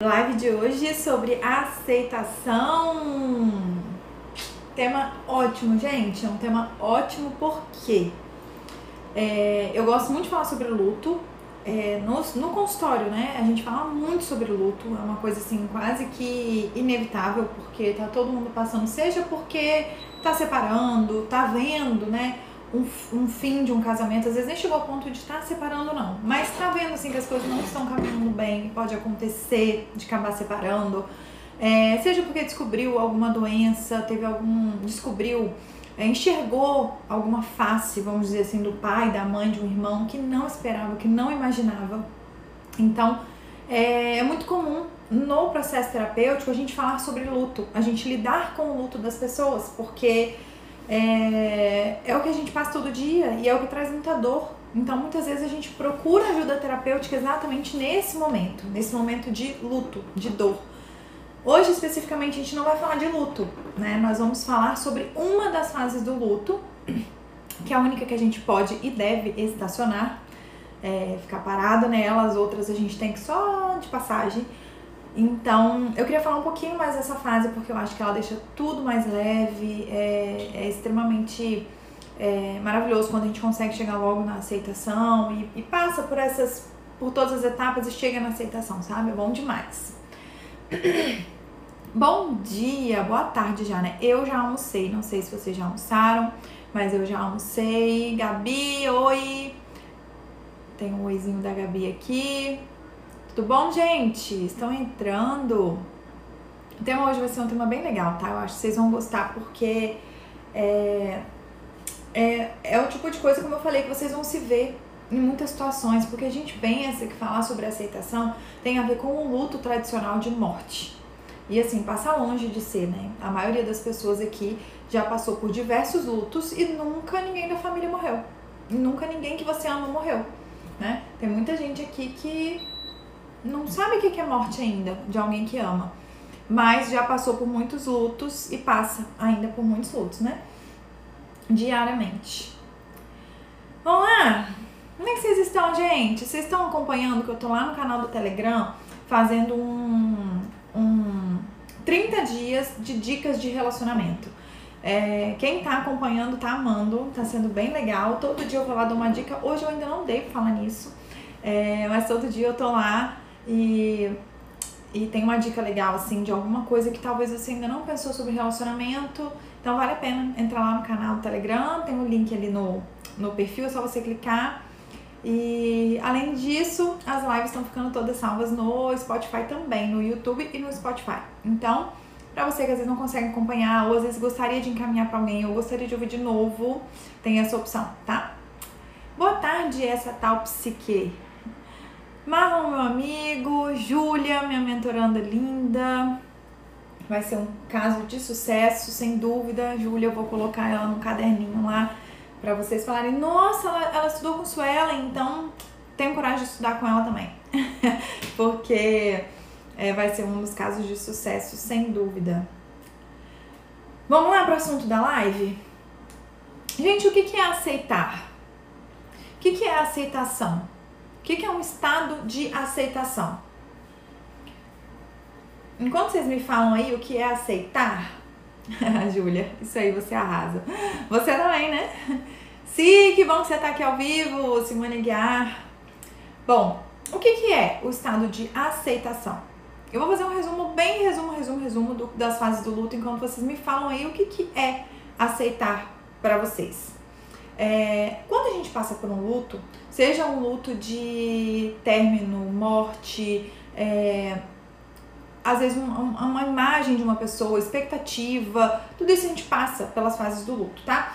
Live de hoje sobre aceitação. Tema ótimo, gente. É um tema ótimo porque é, eu gosto muito de falar sobre luto. É, no, no consultório, né? A gente fala muito sobre luto. É uma coisa assim quase que inevitável porque tá todo mundo passando, seja porque tá separando, tá vendo, né? Um, um, fim de um casamento, às vezes nem chegou ao ponto de estar separando, não. Mas tá vendo assim que as coisas não estão caminhando bem, pode acontecer de acabar separando. É, seja porque descobriu alguma doença, teve algum. descobriu, é, enxergou alguma face, vamos dizer assim, do pai, da mãe, de um irmão que não esperava, que não imaginava. Então, é, é muito comum no processo terapêutico a gente falar sobre luto, a gente lidar com o luto das pessoas, porque é, é o que a gente passa todo dia e é o que traz muita dor. Então, muitas vezes a gente procura ajuda terapêutica exatamente nesse momento, nesse momento de luto, de dor. Hoje, especificamente, a gente não vai falar de luto, né? Nós vamos falar sobre uma das fases do luto, que é a única que a gente pode e deve estacionar, é, ficar parado nela, as outras a gente tem que só de passagem. Então, eu queria falar um pouquinho mais dessa fase, porque eu acho que ela deixa tudo mais leve, é, é extremamente é, maravilhoso quando a gente consegue chegar logo na aceitação e, e, passa por essas, por todas as etapas e chega na aceitação, sabe? É bom demais. Bom dia, boa tarde já, né? Eu já almocei, não sei se vocês já almoçaram, mas eu já almocei. Gabi, oi! Tem um oizinho da Gabi aqui. Tudo bom, gente? Estão entrando? O tema hoje vai ser um tema bem legal, tá? Eu acho que vocês vão gostar porque é, é, é o tipo de coisa, como eu falei, que vocês vão se ver em muitas situações, porque a gente pensa que falar sobre aceitação tem a ver com o luto tradicional de morte. E assim, passa longe de ser, né? A maioria das pessoas aqui já passou por diversos lutos e nunca ninguém da família morreu. E nunca ninguém que você ama morreu, né? Tem muita gente aqui que não sabe o que é morte ainda de alguém que ama, mas já passou por muitos lutos e passa ainda por muitos lutos, né? Diariamente. Vamos lá? Como é que vocês estão, gente? Vocês estão acompanhando que eu tô lá no canal do Telegram fazendo um, um 30 dias de dicas de relacionamento. É, quem tá acompanhando tá amando, tá sendo bem legal. Todo dia eu vou lá dar uma dica. Hoje eu ainda não dei pra falar nisso, é, mas todo dia eu tô lá e, e tem uma dica legal, assim, de alguma coisa que talvez você ainda não pensou sobre relacionamento. Então vale a pena entrar lá no canal do Telegram, tem um link ali no, no perfil, é só você clicar. E além disso, as lives estão ficando todas salvas no Spotify também, no YouTube e no Spotify. Então, para você que às vezes não consegue acompanhar, ou às vezes gostaria de encaminhar para alguém, ou gostaria de ouvir de novo, tem essa opção, tá? Boa tarde, essa tal psique. Marlon, meu amigo, Júlia, minha mentoranda linda. Vai ser um caso de sucesso, sem dúvida. Júlia, eu vou colocar ela no caderninho lá para vocês falarem: nossa, ela, ela estudou com Suelen, então tenho coragem de estudar com ela também. Porque é, vai ser um dos casos de sucesso, sem dúvida. Vamos lá para o assunto da live? Gente, o que, que é aceitar? O que, que é aceitação? Que, que é um estado de aceitação? Enquanto vocês me falam aí o que é aceitar, Júlia, isso aí você arrasa. Você também, né? Sim, que bom que você está aqui ao vivo, Simone Guiar. Bom, o que, que é o estado de aceitação? Eu vou fazer um resumo, bem resumo, resumo, resumo do, das fases do luto, enquanto vocês me falam aí o que, que é aceitar para vocês. É, quando a gente passa por um luto, seja um luto de término, morte, é, às vezes um, uma imagem de uma pessoa, expectativa, tudo isso a gente passa pelas fases do luto, tá?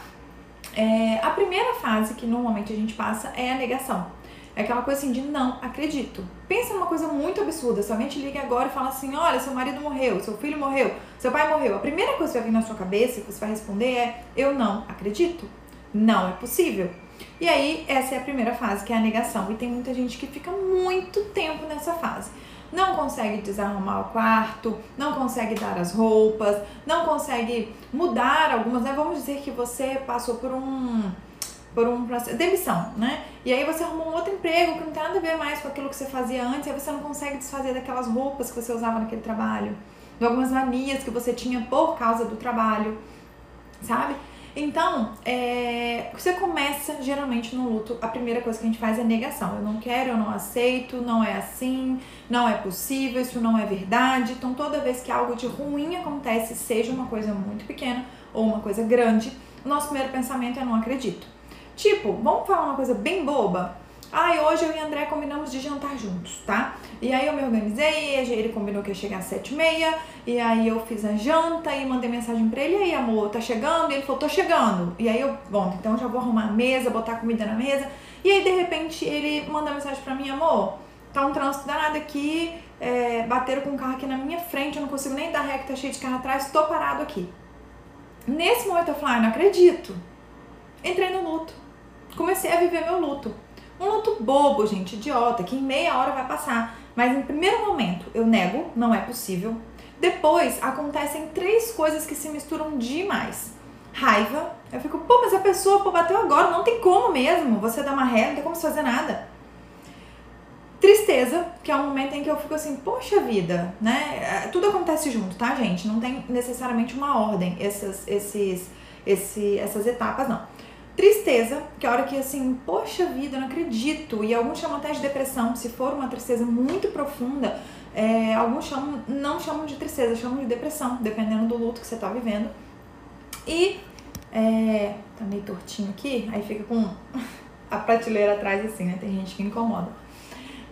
É, a primeira fase que normalmente a gente passa é a negação. É aquela coisa assim de não acredito. Pensa numa coisa muito absurda. Se alguém te liga agora e fala assim: olha, seu marido morreu, seu filho morreu, seu pai morreu. A primeira coisa que vai vir na sua cabeça, que você vai responder é: eu não acredito. Não é possível. E aí, essa é a primeira fase, que é a negação. E tem muita gente que fica muito tempo nessa fase. Não consegue desarrumar o quarto, não consegue dar as roupas, não consegue mudar algumas, né? Vamos dizer que você passou por um por um processo, demissão, né? E aí você arrumou um outro emprego que não tem nada a ver mais com aquilo que você fazia antes, aí você não consegue desfazer daquelas roupas que você usava naquele trabalho, de algumas manias que você tinha por causa do trabalho, sabe? Então, é, você começa geralmente no luto, a primeira coisa que a gente faz é negação. Eu não quero, eu não aceito, não é assim, não é possível, isso não é verdade. Então, toda vez que algo de ruim acontece, seja uma coisa muito pequena ou uma coisa grande, o nosso primeiro pensamento é não acredito. Tipo, vamos falar uma coisa bem boba? Ai, ah, hoje eu e André combinamos de jantar juntos, tá? E aí eu me organizei, ele combinou que ia chegar às sete e meia, e aí eu fiz a janta e mandei mensagem pra ele, e aí amor, tá chegando? E ele falou, tô chegando. E aí eu, bom, então já vou arrumar a mesa, botar comida na mesa. E aí de repente ele manda mensagem pra mim, amor, tá um trânsito danado aqui, é, bateram com um carro aqui na minha frente, eu não consigo nem dar ré que tá cheio de carro atrás, tô parado aqui. Nesse momento eu falei, ah, não acredito. Entrei no luto. Comecei a viver meu luto. Um luto bobo, gente, idiota, que em meia hora vai passar. Mas no primeiro momento eu nego, não é possível. Depois acontecem três coisas que se misturam demais. Raiva, eu fico, pô, mas a pessoa pô, bateu agora, não tem como mesmo. Você dá uma ré, não tem como fazer nada. Tristeza, que é um momento em que eu fico assim, poxa vida, né? É, tudo acontece junto, tá, gente? Não tem necessariamente uma ordem, essas, esses, esse, essas etapas, não. Tristeza, que é a hora que assim, poxa vida, não acredito. E alguns chamam até de depressão, se for uma tristeza muito profunda. É, alguns chamam, não chamam de tristeza, chamam de depressão, dependendo do luto que você tá vivendo. E é, tá meio tortinho aqui, aí fica com a prateleira atrás assim, né? Tem gente que incomoda.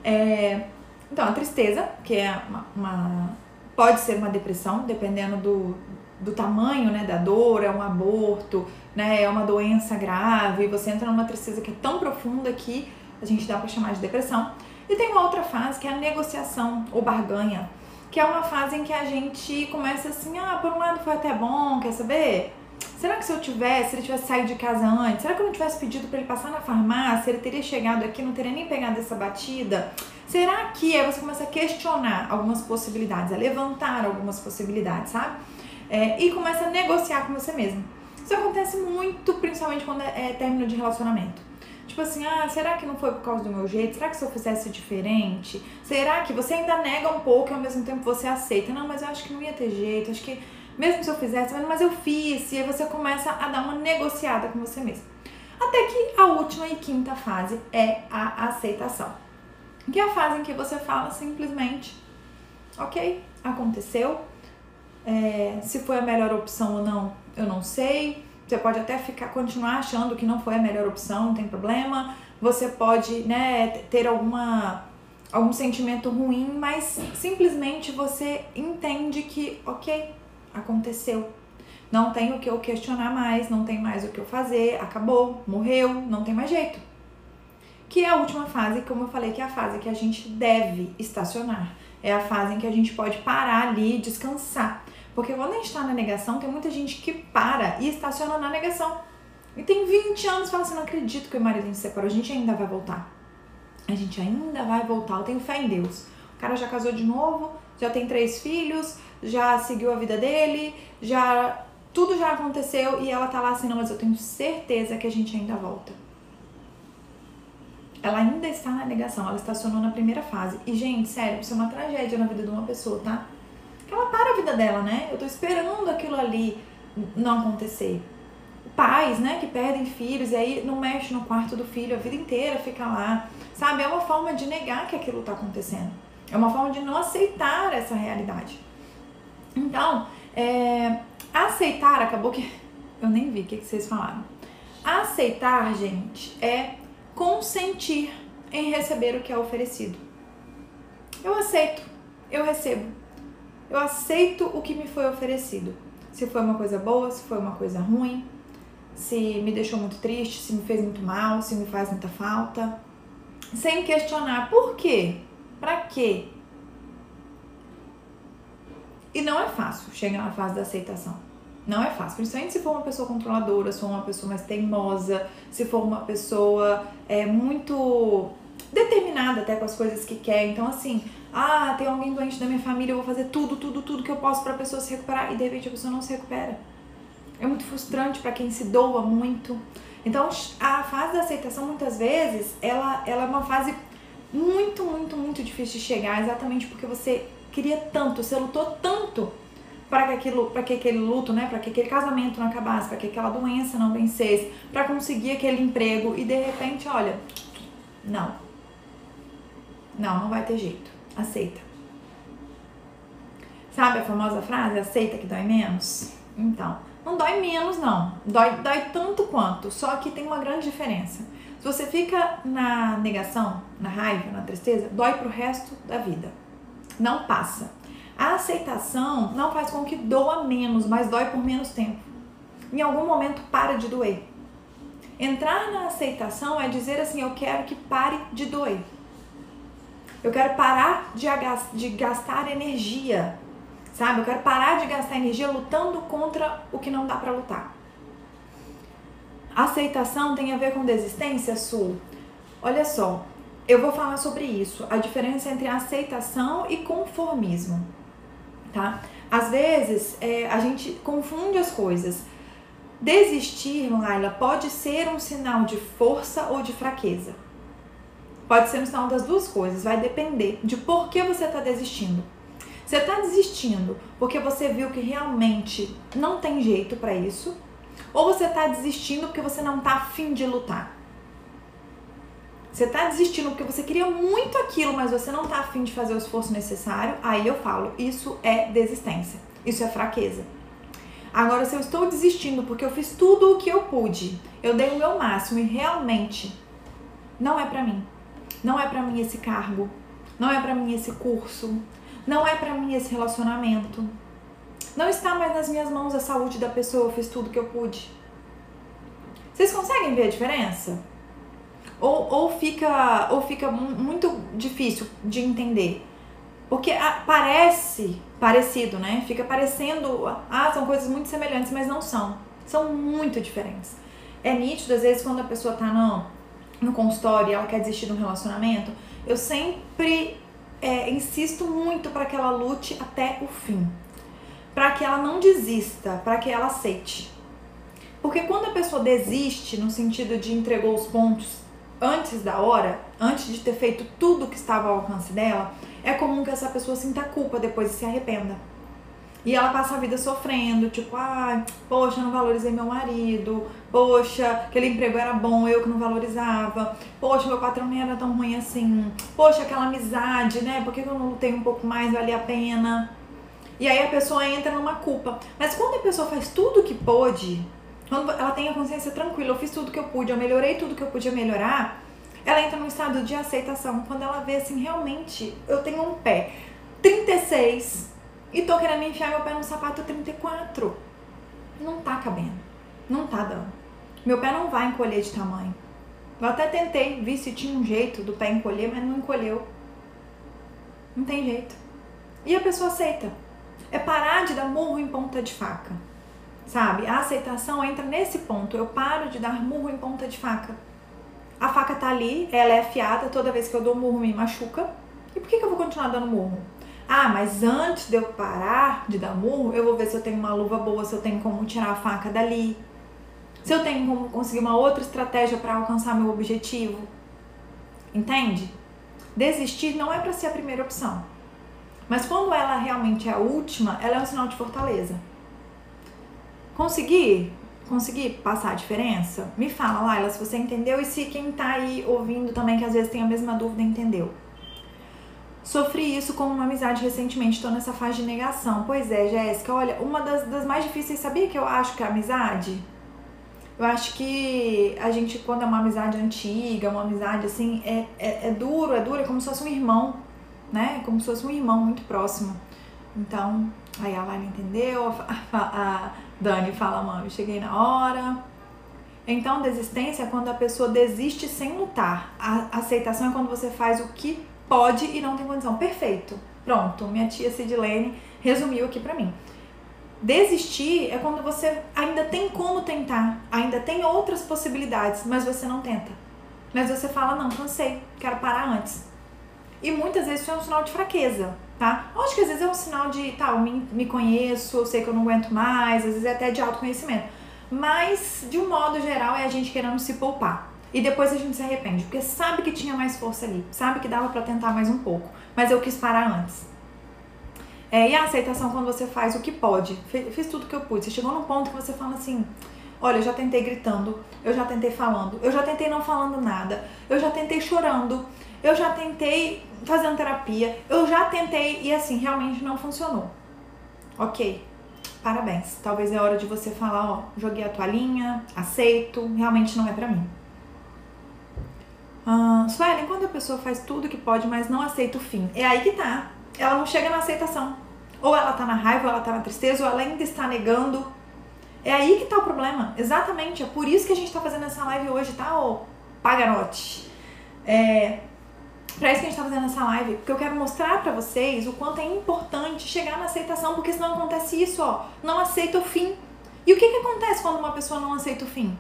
É, então, a tristeza, que é uma, uma, pode ser uma depressão, dependendo do, do tamanho, né, da dor, é um aborto, né, é uma doença grave, você entra numa tristeza que é tão profunda que a gente dá para chamar de depressão. E tem uma outra fase que é a negociação ou barganha, que é uma fase em que a gente começa assim, ah, por um lado foi até bom, quer saber? Será que se eu tivesse, se ele tivesse saído de casa antes, será que eu não tivesse pedido para ele passar na farmácia, ele teria chegado aqui, não teria nem pegado essa batida? Será que aí você começa a questionar algumas possibilidades, a levantar algumas possibilidades, sabe? É, e começa a negociar com você mesmo. Isso acontece muito, principalmente quando é, é término de relacionamento. Tipo assim, ah, será que não foi por causa do meu jeito? Será que se eu fizesse diferente? Será que você ainda nega um pouco e ao mesmo tempo você aceita? Não, mas eu acho que não ia ter jeito, acho que mesmo se eu fizesse, mas eu fiz. E aí você começa a dar uma negociada com você mesmo. Até que a última e quinta fase é a aceitação. Que é a fase em que você fala simplesmente, ok, aconteceu, é, se foi a melhor opção ou não, eu não sei. Você pode até ficar continuar achando que não foi a melhor opção, não tem problema. Você pode, né, ter alguma algum sentimento ruim, mas simplesmente você entende que, OK, aconteceu. Não tem o que eu questionar mais, não tem mais o que eu fazer, acabou, morreu, não tem mais jeito. Que é a última fase, como eu falei, que é a fase que a gente deve estacionar. É a fase em que a gente pode parar ali, descansar. Porque quando a gente está na negação, tem muita gente que para e estaciona na negação. E tem 20 anos e fala assim: não acredito que o marido se separou, a gente ainda vai voltar. A gente ainda vai voltar, eu tenho fé em Deus. O cara já casou de novo, já tem três filhos, já seguiu a vida dele, já tudo já aconteceu e ela tá lá assim, não, mas eu tenho certeza que a gente ainda volta. Ela ainda está na negação, ela estacionou na primeira fase. E, gente, sério, isso é uma tragédia na vida de uma pessoa, tá? Ela para a vida dela, né? Eu tô esperando aquilo ali não acontecer. Pais, né, que perdem filhos e aí não mexe no quarto do filho a vida inteira, fica lá. Sabe? É uma forma de negar que aquilo tá acontecendo. É uma forma de não aceitar essa realidade. Então, é, aceitar, acabou que. Eu nem vi o que, que vocês falaram. Aceitar, gente, é consentir em receber o que é oferecido. Eu aceito, eu recebo eu aceito o que me foi oferecido. Se foi uma coisa boa, se foi uma coisa ruim, se me deixou muito triste, se me fez muito mal, se me faz muita falta. Sem questionar por quê? Pra quê? E não é fácil chegar na fase da aceitação. Não é fácil, principalmente se for uma pessoa controladora, se for uma pessoa mais teimosa, se for uma pessoa é, muito determinada até com as coisas que quer. Então, assim, ah, tem alguém doente da minha família, eu vou fazer tudo, tudo, tudo que eu posso para a pessoa se recuperar e de repente a pessoa não se recupera. é muito frustrante para quem se doa muito. Então, a fase da aceitação, muitas vezes, ela, ela é uma fase muito, muito, muito difícil de chegar, exatamente porque você queria tanto, você lutou tanto para que aquilo, para que aquele luto, né, para que aquele casamento não acabasse, para que aquela doença não vencesse, para conseguir aquele emprego e de repente, olha, não. Não, não vai ter jeito. Aceita. Sabe a famosa frase, aceita que dói menos? Então, não dói menos não. Dói, dói tanto quanto, só que tem uma grande diferença. Se você fica na negação, na raiva, na tristeza, dói pro resto da vida. Não passa. A aceitação não faz com que doa menos, mas dói por menos tempo. Em algum momento para de doer. Entrar na aceitação é dizer assim: eu quero que pare de doer. Eu quero parar de gastar energia, sabe? Eu quero parar de gastar energia lutando contra o que não dá para lutar. Aceitação tem a ver com desistência, Sul? Olha só, eu vou falar sobre isso, a diferença entre aceitação e conformismo tá? Às vezes é, a gente confunde as coisas. Desistir, Laila, pode ser um sinal de força ou de fraqueza. Pode ser um sinal das duas coisas, vai depender de por que você está desistindo. Você está desistindo porque você viu que realmente não tem jeito para isso, ou você está desistindo porque você não está afim de lutar. Você tá desistindo porque você queria muito aquilo, mas você não tá afim de fazer o esforço necessário, aí eu falo, isso é desistência. Isso é fraqueza. Agora, se eu estou desistindo porque eu fiz tudo o que eu pude, eu dei o meu máximo e realmente não é para mim. Não é para mim esse cargo, não é para mim esse curso, não é para mim esse relacionamento. Não está mais nas minhas mãos a saúde da pessoa, eu fiz tudo que eu pude. Vocês conseguem ver a diferença? ou, ou, fica, ou fica muito difícil de entender. Porque parece parecido, né? Fica parecendo, ah, são coisas muito semelhantes, mas não são. São muito diferentes. É nítido, às vezes, quando a pessoa tá no, no consultório e ela quer desistir de um relacionamento, eu sempre é, insisto muito para que ela lute até o fim. Para que ela não desista, para que ela aceite. Porque quando a pessoa desiste, no sentido de entregou os pontos antes da hora, antes de ter feito tudo que estava ao alcance dela, é comum que essa pessoa sinta culpa depois e se arrependa. E ela passa a vida sofrendo, tipo, ai, ah, poxa, não valorizei meu marido, poxa, aquele emprego era bom, eu que não valorizava, poxa, meu patrão nem era tão ruim assim, poxa, aquela amizade, né? Por que eu não lutei um pouco mais, vale a pena? E aí a pessoa entra numa culpa. Mas quando a pessoa faz tudo o que pôde, quando ela tem a consciência tranquila, eu fiz tudo que eu pude, eu melhorei tudo que eu podia melhorar, ela entra num estado de aceitação. Quando ela vê assim, realmente, eu tenho um pé 36 e tô querendo enfiar meu pé no sapato 34. Não tá cabendo. Não tá dando. Meu pé não vai encolher de tamanho. Eu até tentei, vi se tinha um jeito do pé encolher, mas não encolheu. Não tem jeito. E a pessoa aceita. É parar de dar murro em ponta de faca sabe? A aceitação entra nesse ponto. Eu paro de dar murro em ponta de faca. A faca tá ali, ela é afiada, toda vez que eu dou murro me machuca. E por que, que eu vou continuar dando murro? Ah, mas antes de eu parar de dar murro, eu vou ver se eu tenho uma luva boa, se eu tenho como tirar a faca dali. Se eu tenho como conseguir uma outra estratégia para alcançar meu objetivo. Entende? Desistir não é para ser a primeira opção. Mas quando ela realmente é a última, ela é um sinal de fortaleza. Consegui? Consegui passar a diferença? Me fala, Laila, se você entendeu e se quem tá aí ouvindo também, que às vezes tem a mesma dúvida, entendeu. Sofri isso com uma amizade recentemente, estou nessa fase de negação. Pois é, Jéssica, olha, uma das, das mais difíceis, sabia que eu acho que é a amizade? Eu acho que a gente, quando é uma amizade antiga, uma amizade assim, é, é, é duro, é duro, é como se fosse um irmão, né? Como se fosse um irmão muito próximo. Então, aí a Laila entendeu, a, a, Dani fala, mãe, cheguei na hora. Então, desistência é quando a pessoa desiste sem lutar. A aceitação é quando você faz o que pode e não tem condição. Perfeito. Pronto, minha tia Sidlene resumiu aqui pra mim. Desistir é quando você ainda tem como tentar, ainda tem outras possibilidades, mas você não tenta. Mas você fala, não, cansei, quero parar antes. E muitas vezes isso é um sinal de fraqueza, tá? Acho que às vezes é um sinal de, tá, eu me, me conheço, eu sei que eu não aguento mais, às vezes é até de autoconhecimento. Mas, de um modo geral, é a gente querendo se poupar. E depois a gente se arrepende, porque sabe que tinha mais força ali, sabe que dava para tentar mais um pouco, mas eu quis parar antes. É, e a aceitação quando você faz o que pode. Fiz tudo que eu pude. Você chegou num ponto que você fala assim: olha, eu já tentei gritando, eu já tentei falando, eu já tentei não falando nada, eu já tentei chorando, eu já tentei fazendo terapia, eu já tentei e assim, realmente não funcionou. Ok, parabéns. Talvez é hora de você falar: ó, joguei a toalhinha, aceito, realmente não é pra mim. Uh, Suelen, quando a pessoa faz tudo que pode, mas não aceita o fim, é aí que tá. Ela não chega na aceitação. Ou ela tá na raiva, ou ela tá na tristeza, ou ela ainda está negando. É aí que tá o problema. Exatamente. É por isso que a gente tá fazendo essa live hoje, tá, ô paganote? É. Pra isso que a gente tá fazendo essa live, porque eu quero mostrar pra vocês o quanto é importante chegar na aceitação, porque senão acontece isso, ó. Não aceita o fim. E o que que acontece quando uma pessoa não aceita o fim?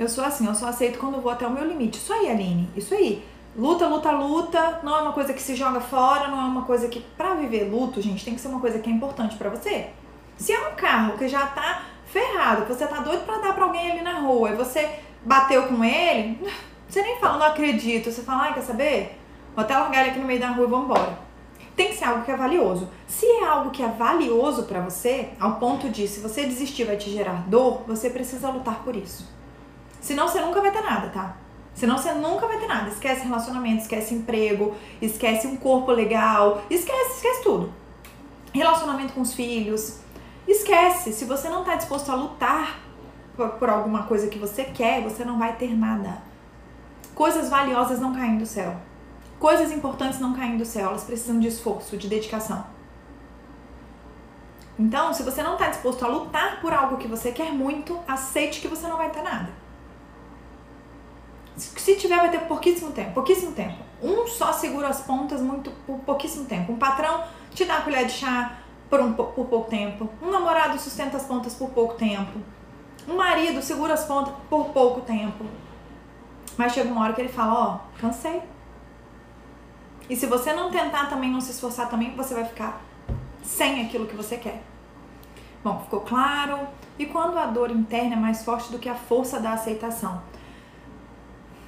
Eu sou assim, eu só aceito quando vou até o meu limite. Isso aí, Aline, isso aí. Luta, luta, luta, não é uma coisa que se joga fora, não é uma coisa que pra viver luto, gente, tem que ser uma coisa que é importante para você. Se é um carro que já tá ferrado, você tá doido para dar para alguém ali na rua, e você bateu com ele, você nem fala, não acredito, você fala, ai, quer saber? Vou até largar ele aqui no meio da rua e vamos embora. Tem que ser algo que é valioso. Se é algo que é valioso para você, ao ponto de se você desistir vai te gerar dor, você precisa lutar por isso. Senão você nunca vai ter nada, tá? Senão você nunca vai ter nada. Esquece relacionamento, esquece emprego, esquece um corpo legal, esquece, esquece tudo. Relacionamento com os filhos. Esquece. Se você não tá disposto a lutar por, por alguma coisa que você quer, você não vai ter nada. Coisas valiosas não caem do céu. Coisas importantes não caem do céu. Elas precisam de esforço, de dedicação. Então, se você não está disposto a lutar por algo que você quer muito, aceite que você não vai ter nada. Se tiver, vai ter pouquíssimo tempo, pouquíssimo tempo. Um só segura as pontas muito por pouquíssimo tempo. Um patrão te dá a colher de chá por, um, por pouco tempo. Um namorado sustenta as pontas por pouco tempo. Um marido segura as pontas por pouco tempo. Mas chega uma hora que ele fala, ó, oh, cansei. E se você não tentar também, não se esforçar também, você vai ficar sem aquilo que você quer. Bom, ficou claro? E quando a dor interna é mais forte do que a força da aceitação?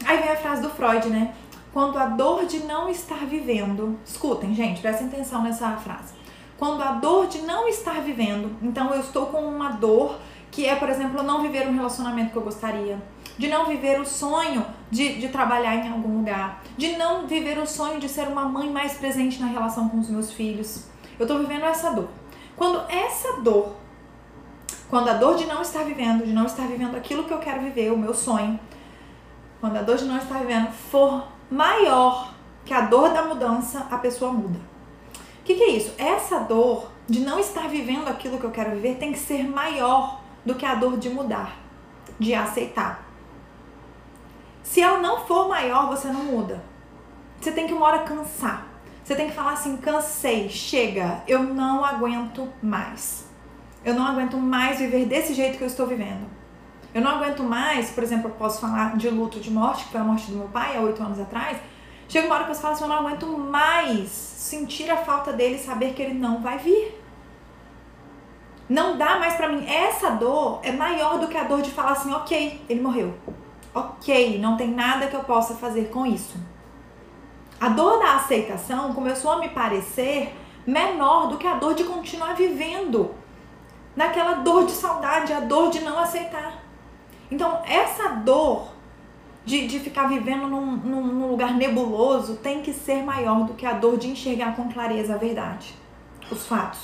Aí vem a frase do Freud, né? Quando a dor de não estar vivendo. Escutem, gente, prestem atenção nessa frase. Quando a dor de não estar vivendo, então eu estou com uma dor que é, por exemplo, não viver um relacionamento que eu gostaria, de não viver o sonho de, de trabalhar em algum lugar, de não viver o sonho de ser uma mãe mais presente na relação com os meus filhos. Eu estou vivendo essa dor. Quando essa dor, quando a dor de não estar vivendo, de não estar vivendo aquilo que eu quero viver, o meu sonho, quando a dor de não estar vivendo for maior que a dor da mudança, a pessoa muda. O que, que é isso? Essa dor de não estar vivendo aquilo que eu quero viver tem que ser maior do que a dor de mudar, de aceitar. Se ela não for maior, você não muda. Você tem que uma hora cansar. Você tem que falar assim: cansei, chega, eu não aguento mais. Eu não aguento mais viver desse jeito que eu estou vivendo. Eu não aguento mais, por exemplo, eu posso falar de luto de morte, que foi a morte do meu pai há oito anos atrás. Chega uma hora que você fala assim, eu não aguento mais sentir a falta dele e saber que ele não vai vir. Não dá mais para mim. Essa dor é maior do que a dor de falar assim, ok, ele morreu. Ok, não tem nada que eu possa fazer com isso. A dor da aceitação começou a me parecer menor do que a dor de continuar vivendo naquela dor de saudade, a dor de não aceitar. Então, essa dor de, de ficar vivendo num, num, num lugar nebuloso tem que ser maior do que a dor de enxergar com clareza a verdade, os fatos.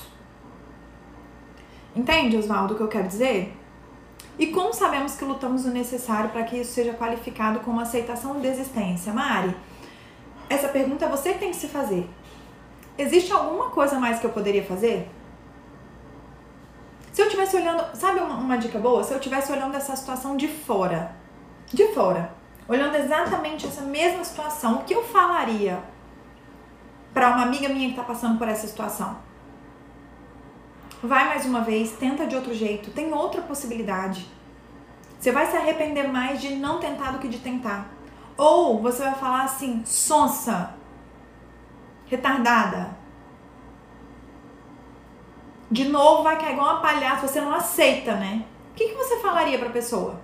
Entende, Oswaldo, o que eu quero dizer? E como sabemos que lutamos o necessário para que isso seja qualificado como aceitação ou desistência? Mari, essa pergunta é você que tem que se fazer. Existe alguma coisa mais que eu poderia fazer? Se eu estivesse olhando, sabe uma, uma dica boa? Se eu estivesse olhando essa situação de fora, de fora, olhando exatamente essa mesma situação, o que eu falaria para uma amiga minha que está passando por essa situação? Vai mais uma vez, tenta de outro jeito, tem outra possibilidade. Você vai se arrepender mais de não tentar do que de tentar. Ou você vai falar assim, sonsa, retardada. De novo vai cair igual uma palhaça, você não aceita, né? O que, que você falaria pra pessoa?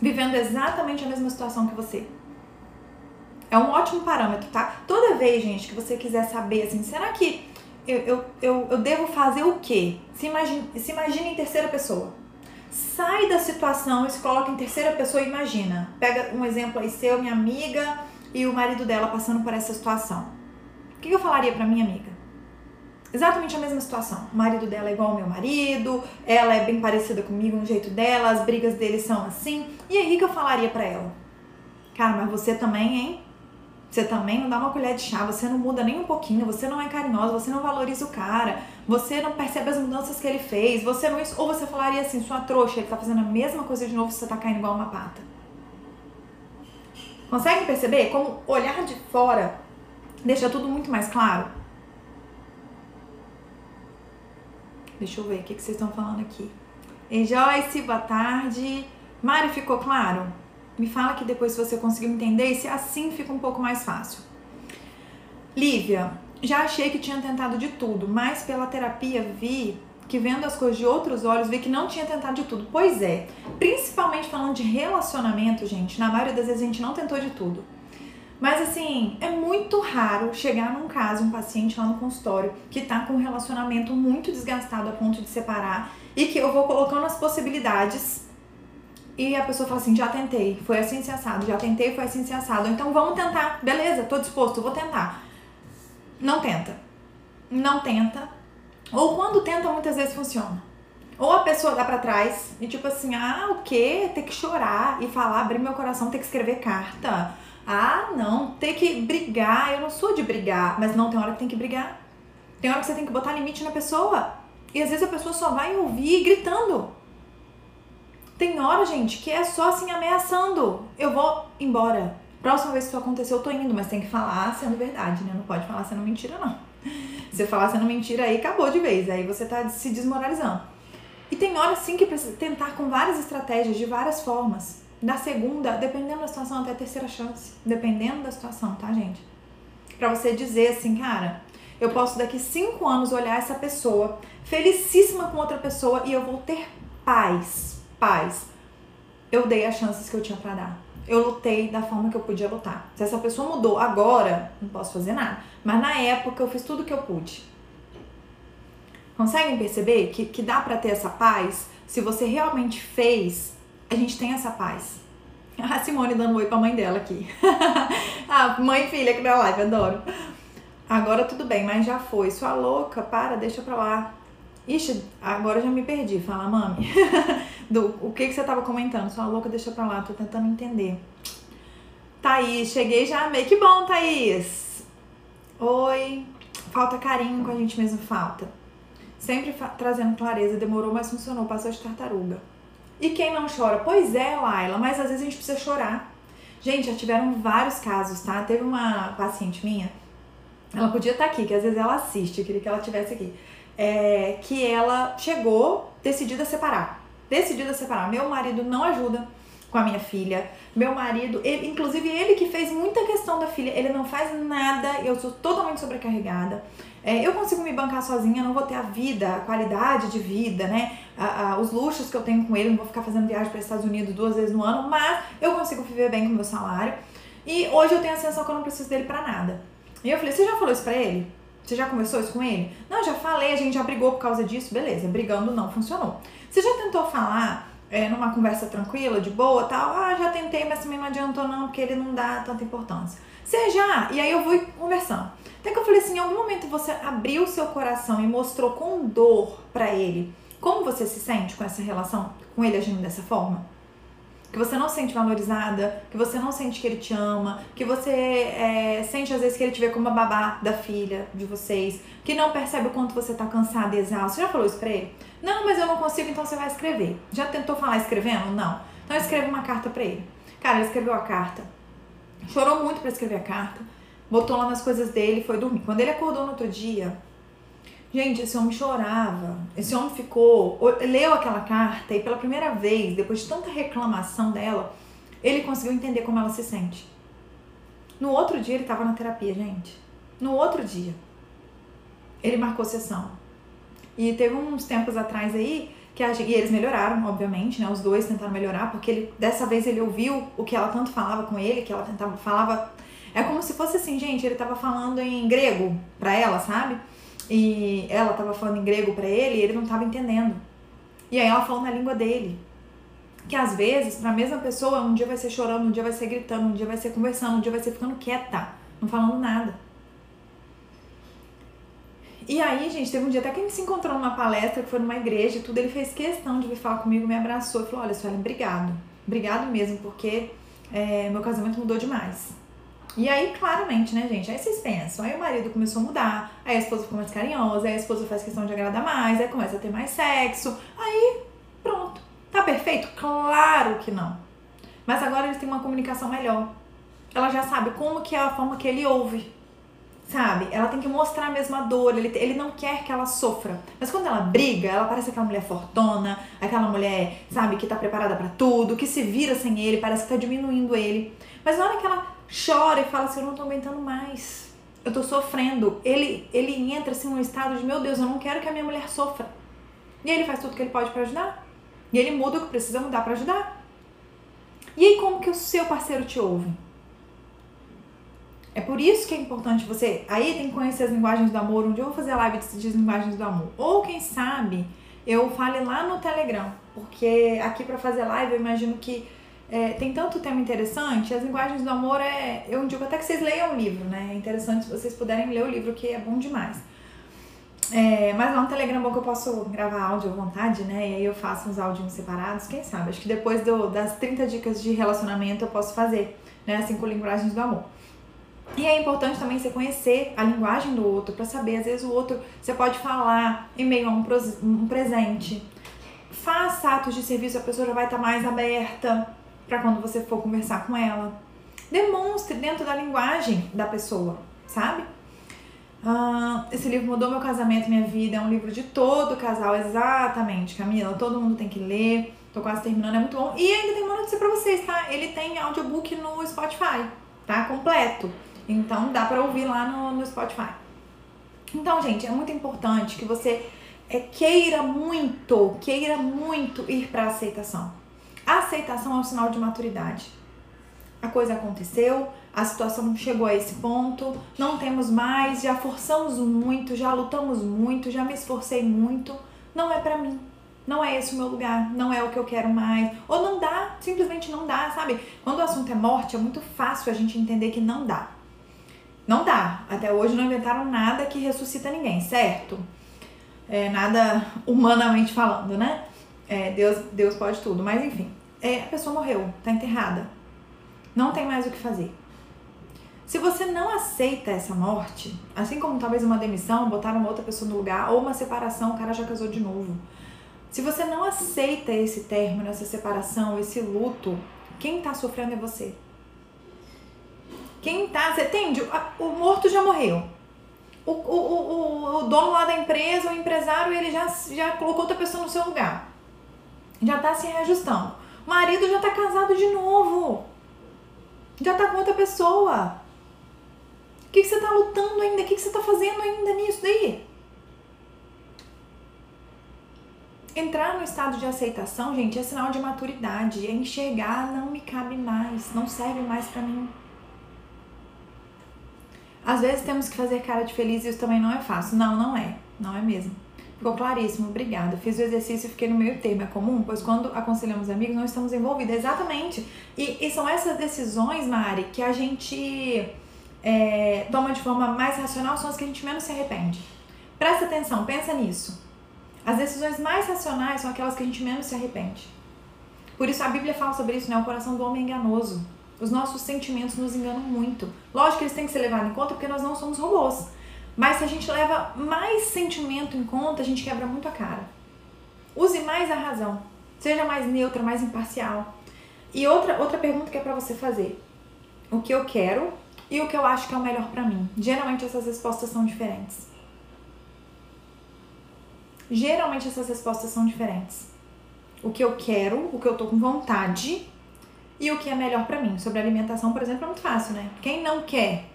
Vivendo exatamente a mesma situação que você. É um ótimo parâmetro, tá? Toda vez, gente, que você quiser saber, assim, será que eu, eu, eu, eu devo fazer o quê? Se imagine, se imagine em terceira pessoa. Sai da situação e se coloca em terceira pessoa e imagina. Pega um exemplo aí seu, minha amiga e o marido dela passando por essa situação. O que eu falaria pra minha amiga? Exatamente a mesma situação. O marido dela é igual ao meu marido, ela é bem parecida comigo no jeito dela, as brigas deles são assim. E aí que eu falaria para ela? Cara, mas você também, hein? Você também não dá uma colher de chá, você não muda nem um pouquinho, você não é carinhosa, você não valoriza o cara, você não percebe as mudanças que ele fez, você não. Ou você falaria assim, sua trouxa, ele tá fazendo a mesma coisa de novo, você tá caindo igual uma pata. Consegue perceber como olhar de fora deixa tudo muito mais claro? Deixa eu ver o que, que vocês estão falando aqui. Ei, Joyce, boa tarde. Mari, ficou claro? Me fala que depois se você conseguiu entender e se assim fica um pouco mais fácil. Lívia, já achei que tinha tentado de tudo, mas pela terapia vi que vendo as coisas de outros olhos, vi que não tinha tentado de tudo. Pois é, principalmente falando de relacionamento, gente, na maioria das vezes a gente não tentou de tudo. Mas assim, é muito raro chegar num caso, um paciente lá no consultório que tá com um relacionamento muito desgastado a ponto de separar e que eu vou colocando as possibilidades e a pessoa fala assim: já tentei, foi assim se assado, já tentei, foi assim se assado. Então vamos tentar, beleza, tô disposto, vou tentar. Não tenta. Não tenta. Ou quando tenta, muitas vezes funciona. Ou a pessoa dá pra trás e tipo assim: ah, o quê? Ter que chorar e falar, abrir meu coração, ter que escrever carta ah, não, ter que brigar. Eu não sou de brigar, mas não, tem hora que tem que brigar. Tem hora que você tem que botar limite na pessoa. E às vezes a pessoa só vai ouvir gritando. Tem hora, gente, que é só assim ameaçando. Eu vou embora. Próxima vez que isso acontecer, eu tô indo, mas tem que falar sendo verdade, né? Não pode falar sendo mentira, não. Se falar sendo mentira, aí acabou de vez. Aí você tá se desmoralizando. E tem hora sim que precisa tentar com várias estratégias, de várias formas. Na segunda, dependendo da situação, até a terceira chance. Dependendo da situação, tá, gente? Pra você dizer assim, cara, eu posso daqui cinco anos olhar essa pessoa felicíssima com outra pessoa e eu vou ter paz. Paz. Eu dei as chances que eu tinha para dar. Eu lutei da forma que eu podia lutar. Se essa pessoa mudou agora, não posso fazer nada. Mas na época eu fiz tudo que eu pude. Conseguem perceber que, que dá para ter essa paz se você realmente fez a gente tem essa paz. A Simone dando oi pra mãe dela aqui. ah, mãe e filha aqui na live, adoro. Agora tudo bem, mas já foi. Sua louca, para, deixa pra lá. Ixi, agora já me perdi. Fala, mami. Do, o que, que você tava comentando? Sua louca, deixa pra lá, tô tentando entender. Thaís, cheguei já amei. Que bom, Thaís. Oi. Falta carinho com a gente mesmo, falta. Sempre trazendo clareza, demorou, mas funcionou. Passou de tartaruga. E quem não chora? Pois é, Laila, mas às vezes a gente precisa chorar. Gente, já tiveram vários casos, tá? Teve uma paciente minha, ela podia estar aqui, que às vezes ela assiste, eu queria que ela estivesse aqui. É, que ela chegou decidida a separar. Decidida a separar. Meu marido não ajuda com a minha filha. Meu marido, ele, inclusive ele que fez muita questão da filha, ele não faz nada, eu sou totalmente sobrecarregada. É, eu consigo me bancar sozinha, não vou ter a vida, a qualidade de vida, né? A, a, os luxos que eu tenho com ele, não vou ficar fazendo viagem para os Estados Unidos duas vezes no ano, mas eu consigo viver bem com o meu salário. E hoje eu tenho a sensação que eu não preciso dele para nada. E eu falei, você já falou isso pra ele? Você já conversou isso com ele? Não, já falei, a gente já brigou por causa disso, beleza, brigando não funcionou. Você já tentou falar é, numa conversa tranquila, de boa, tal? Ah, já tentei, mas também não adiantou não, porque ele não dá tanta importância. Você já, e aí eu vou conversando. Até que eu falei assim, em algum momento você abriu seu coração e mostrou com dor para ele como você se sente com essa relação, com ele agindo dessa forma? Que você não se sente valorizada, que você não sente que ele te ama, que você é, sente às vezes que ele te vê como a babá da filha de vocês, que não percebe o quanto você tá cansada e exausta. Você já falou isso pra ele? Não, mas eu não consigo, então você vai escrever. Já tentou falar escrevendo? Não. Então escreve uma carta pra ele. Cara, ele escreveu a carta, chorou muito para escrever a carta botou lá nas coisas dele e foi dormir. Quando ele acordou no outro dia, gente, esse homem chorava. Esse homem ficou, leu aquela carta e pela primeira vez, depois de tanta reclamação dela, ele conseguiu entender como ela se sente. No outro dia ele tava na terapia, gente. No outro dia. Ele marcou sessão. E teve uns tempos atrás aí que a, e eles melhoraram, obviamente, né? Os dois tentaram melhorar, porque ele dessa vez ele ouviu o que ela tanto falava com ele, que ela tentava falava é como se fosse assim, gente, ele tava falando em grego pra ela, sabe? E ela tava falando em grego pra ele e ele não tava entendendo. E aí ela falou na língua dele. Que às vezes, pra mesma pessoa, um dia vai ser chorando, um dia vai ser gritando, um dia vai ser conversando, um dia vai ser ficando quieta, não falando nada. E aí, gente, teve um dia até que a gente se encontrou numa palestra, que foi numa igreja e tudo, ele fez questão de vir falar comigo, me abraçou e falou, olha, Suelen, obrigado. Obrigado mesmo, porque é, meu casamento mudou demais. E aí, claramente, né, gente? Aí vocês pensam, aí o marido começou a mudar, aí a esposa ficou mais carinhosa, aí a esposa faz questão de agradar mais, aí começa a ter mais sexo, aí pronto. Tá perfeito? Claro que não. Mas agora eles têm uma comunicação melhor. Ela já sabe como que é a forma que ele ouve. Sabe? Ela tem que mostrar a mesma dor, ele, ele não quer que ela sofra. Mas quando ela briga, ela parece aquela mulher fortona, aquela mulher, sabe, que tá preparada para tudo, que se vira sem ele, parece que tá diminuindo ele. Mas na hora que ela chora e fala assim, eu não tô aguentando mais. Eu tô sofrendo. Ele, ele entra assim num estado de, meu Deus, eu não quero que a minha mulher sofra. E ele faz tudo que ele pode para ajudar. E ele muda o que precisa mudar para ajudar. E aí como que o seu parceiro te ouve? É por isso que é importante você. Aí tem que conhecer as linguagens do amor. Um dia eu vou fazer a live de linguagens do amor. Ou quem sabe eu fale lá no Telegram. Porque aqui para fazer live eu imagino que é, tem tanto tema interessante, as linguagens do amor é. Eu digo até que vocês leiam o livro, né? É interessante se vocês puderem ler o livro, que é bom demais. É, mas lá no Telegram bom que eu posso gravar áudio à vontade, né? E aí eu faço uns áudios separados, quem sabe? Acho que depois do, das 30 dicas de relacionamento eu posso fazer, né? Assim, com linguagens do amor. E é importante também você conhecer a linguagem do outro para saber, às vezes o outro você pode falar em meio a um, um presente. Faça atos de serviço, a pessoa já vai estar tá mais aberta para quando você for conversar com ela. Demonstre dentro da linguagem da pessoa, sabe? Ah, esse livro mudou meu casamento, minha vida. É um livro de todo casal, exatamente, Camila. Todo mundo tem que ler. Tô quase terminando, é muito bom. E ainda tem uma notícia pra vocês, tá? Ele tem audiobook no Spotify, tá? Completo. Então dá pra ouvir lá no, no Spotify. Então, gente, é muito importante que você é, queira muito, queira muito ir pra aceitação. A aceitação é um sinal de maturidade. A coisa aconteceu, a situação chegou a esse ponto, não temos mais, já forçamos muito, já lutamos muito, já me esforcei muito, não é para mim. Não é esse o meu lugar, não é o que eu quero mais. Ou não dá, simplesmente não dá, sabe? Quando o assunto é morte, é muito fácil a gente entender que não dá. Não dá. Até hoje não inventaram nada que ressuscita ninguém, certo? É, nada humanamente falando, né? É, Deus, Deus pode tudo, mas enfim. É, a pessoa morreu, tá enterrada. Não tem mais o que fazer. Se você não aceita essa morte, assim como talvez uma demissão, botar uma outra pessoa no lugar, ou uma separação, o cara já casou de novo. Se você não aceita esse término, essa separação, esse luto, quem tá sofrendo é você. Quem tá, você entende? O morto já morreu. O, o, o, o dono lá da empresa, o empresário, ele já, já colocou outra pessoa no seu lugar já tá se reajustando. Marido já tá casado de novo. Já tá com outra pessoa. O que, que você tá lutando ainda? O que, que você tá fazendo ainda nisso daí? Entrar no estado de aceitação, gente, é sinal de maturidade. É enxergar, não me cabe mais, não serve mais para mim. Às vezes temos que fazer cara de feliz e isso também não é fácil. Não, não é. Não é mesmo. Ficou claríssimo, obrigada. Fiz o exercício e fiquei no meio termo. É comum, pois quando aconselhamos amigos, não estamos envolvidos. Exatamente. E, e são essas decisões, Mari, que a gente é, toma de forma mais racional, são as que a gente menos se arrepende. Presta atenção, pensa nisso. As decisões mais racionais são aquelas que a gente menos se arrepende. Por isso a Bíblia fala sobre isso, né? O coração do homem é enganoso. Os nossos sentimentos nos enganam muito. Lógico que eles têm que ser levados em conta porque nós não somos robôs. Mas se a gente leva mais sentimento em conta, a gente quebra muito a cara. Use mais a razão. Seja mais neutra, mais imparcial. E outra, outra pergunta que é para você fazer: o que eu quero e o que eu acho que é o melhor para mim? Geralmente essas respostas são diferentes. Geralmente essas respostas são diferentes. O que eu quero, o que eu tô com vontade e o que é melhor para mim. Sobre alimentação, por exemplo, é muito fácil, né? Quem não quer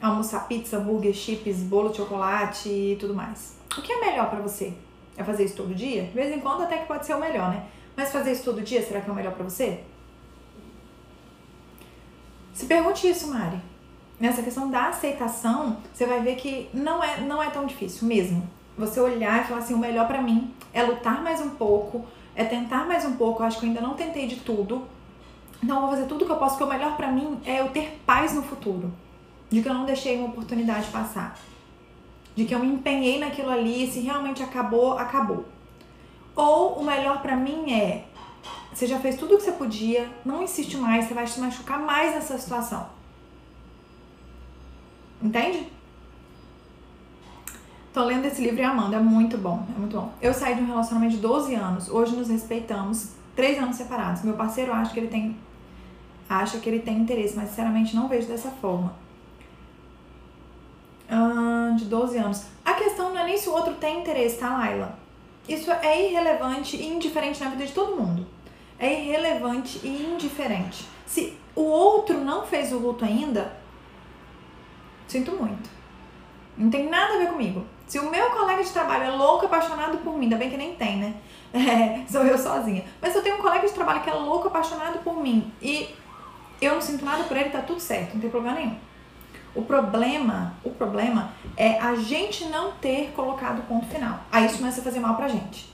almoçar pizza, hambúrguer, chips, bolo de chocolate e tudo mais? O que é melhor para você? É fazer isso todo dia? De vez em quando até que pode ser o melhor, né? Mas fazer isso todo dia, será que é o melhor para você? Se pergunte isso, Mari. Nessa questão da aceitação, você vai ver que não é, não é tão difícil mesmo. Você olhar e falar assim, o melhor para mim é lutar mais um pouco, é tentar mais um pouco. Eu acho que eu ainda não tentei de tudo. Então eu vou fazer tudo que eu posso, porque o melhor para mim é eu ter paz no futuro. De que eu não deixei uma oportunidade passar. De que eu me empenhei naquilo ali, se realmente acabou, acabou. Ou o melhor para mim é você já fez tudo o que você podia, não insiste mais, você vai se machucar mais nessa situação. Entende? Tô lendo esse livro e amando, é muito bom, é muito bom. Eu saí de um relacionamento de 12 anos, hoje nos respeitamos, três anos separados. Meu parceiro acha que ele tem acha que ele tem interesse, mas sinceramente não vejo dessa forma. De 12 anos. A questão não é nem se o outro tem interesse, tá, Laila? Isso é irrelevante e indiferente na vida de todo mundo. É irrelevante e indiferente. Se o outro não fez o luto ainda, sinto muito. Não tem nada a ver comigo. Se o meu colega de trabalho é louco, apaixonado por mim, ainda bem que nem tem, né? É, sou eu sozinha. Mas se eu tenho um colega de trabalho que é louco, apaixonado por mim e eu não sinto nada por ele, tá tudo certo, não tem problema nenhum. O problema, o problema é a gente não ter colocado o ponto final. Aí isso começa a fazer mal pra gente.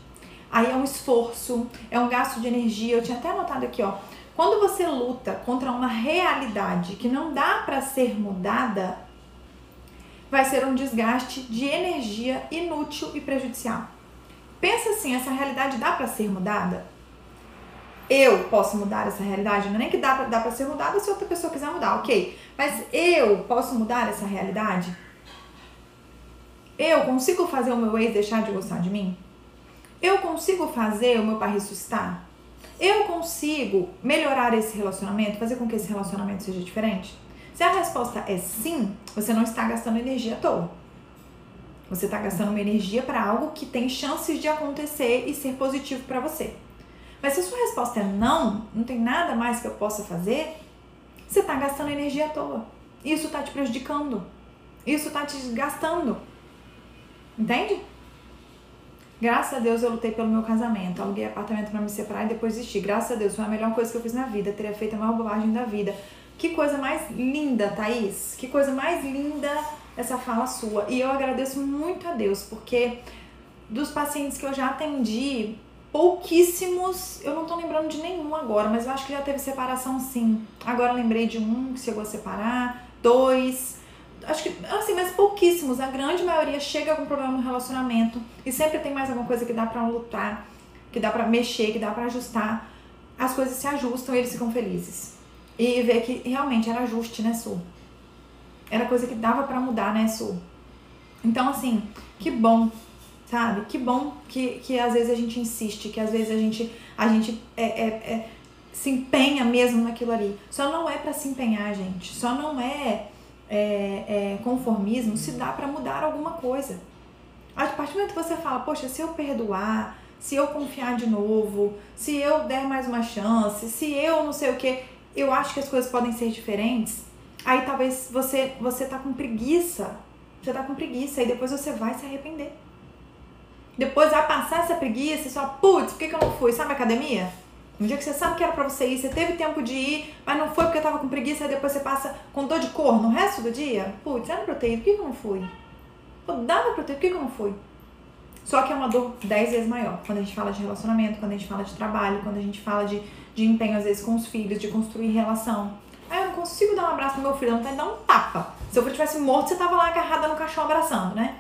Aí é um esforço, é um gasto de energia. Eu tinha até anotado aqui, ó. Quando você luta contra uma realidade que não dá para ser mudada, vai ser um desgaste de energia inútil e prejudicial. Pensa assim, essa realidade dá para ser mudada? Eu posso mudar essa realidade? Não é nem que dá pra, dá pra ser mudada se outra pessoa quiser mudar, ok. Mas eu posso mudar essa realidade? Eu consigo fazer o meu ex deixar de gostar de mim? Eu consigo fazer o meu pai ressuscitar? Eu consigo melhorar esse relacionamento, fazer com que esse relacionamento seja diferente? Se a resposta é sim, você não está gastando energia à toa. Você está gastando uma energia para algo que tem chances de acontecer e ser positivo para você. Mas se a sua resposta é não, não tem nada mais que eu possa fazer, você está gastando energia à toa. Isso está te prejudicando. Isso está te desgastando. Entende? Graças a Deus eu lutei pelo meu casamento. Aluguei apartamento para me separar e depois desisti. Graças a Deus foi a melhor coisa que eu fiz na vida. Teria feito a maior bobagem da vida. Que coisa mais linda, Thaís. Que coisa mais linda essa fala sua. E eu agradeço muito a Deus, porque dos pacientes que eu já atendi, pouquíssimos, eu não tô lembrando de nenhum agora, mas eu acho que já teve separação sim. Agora lembrei de um que chegou a separar, dois, acho que, assim, mas pouquíssimos. A grande maioria chega com problema no relacionamento e sempre tem mais alguma coisa que dá pra lutar, que dá pra mexer, que dá pra ajustar. As coisas se ajustam e eles ficam felizes. E ver que realmente era ajuste, né, Su? Era coisa que dava para mudar, né, Su? Então, assim, que bom, sabe? Que bom que, que às vezes a gente insiste, que às vezes a gente, a gente é, é, é se empenha mesmo naquilo ali. Só não é para se empenhar, gente. Só não é é, é, conformismo se dá para mudar alguma coisa. A partir do momento que você fala, poxa, se eu perdoar, se eu confiar de novo, se eu der mais uma chance, se eu não sei o que, eu acho que as coisas podem ser diferentes. Aí talvez você você tá com preguiça, você tá com preguiça e depois você vai se arrepender. Depois vai passar essa preguiça e só, putz, por que, que eu não fui? Sabe academia? Um dia que você sabe que era pra você ir, você teve tempo de ir, mas não foi porque tava com preguiça, e depois você passa com dor de cor no resto do dia. Putz, era pra eu ter ido, por que, que eu não fui? Pô, dava pra eu ter, por que, que eu não fui? Só que é uma dor dez vezes maior. Quando a gente fala de relacionamento, quando a gente fala de trabalho, quando a gente fala de, de empenho, às vezes, com os filhos, de construir relação. Aí eu não consigo dar um abraço no meu filho, não tá dar um tapa. Se eu tivesse morto, você tava lá agarrada no caixão abraçando, né?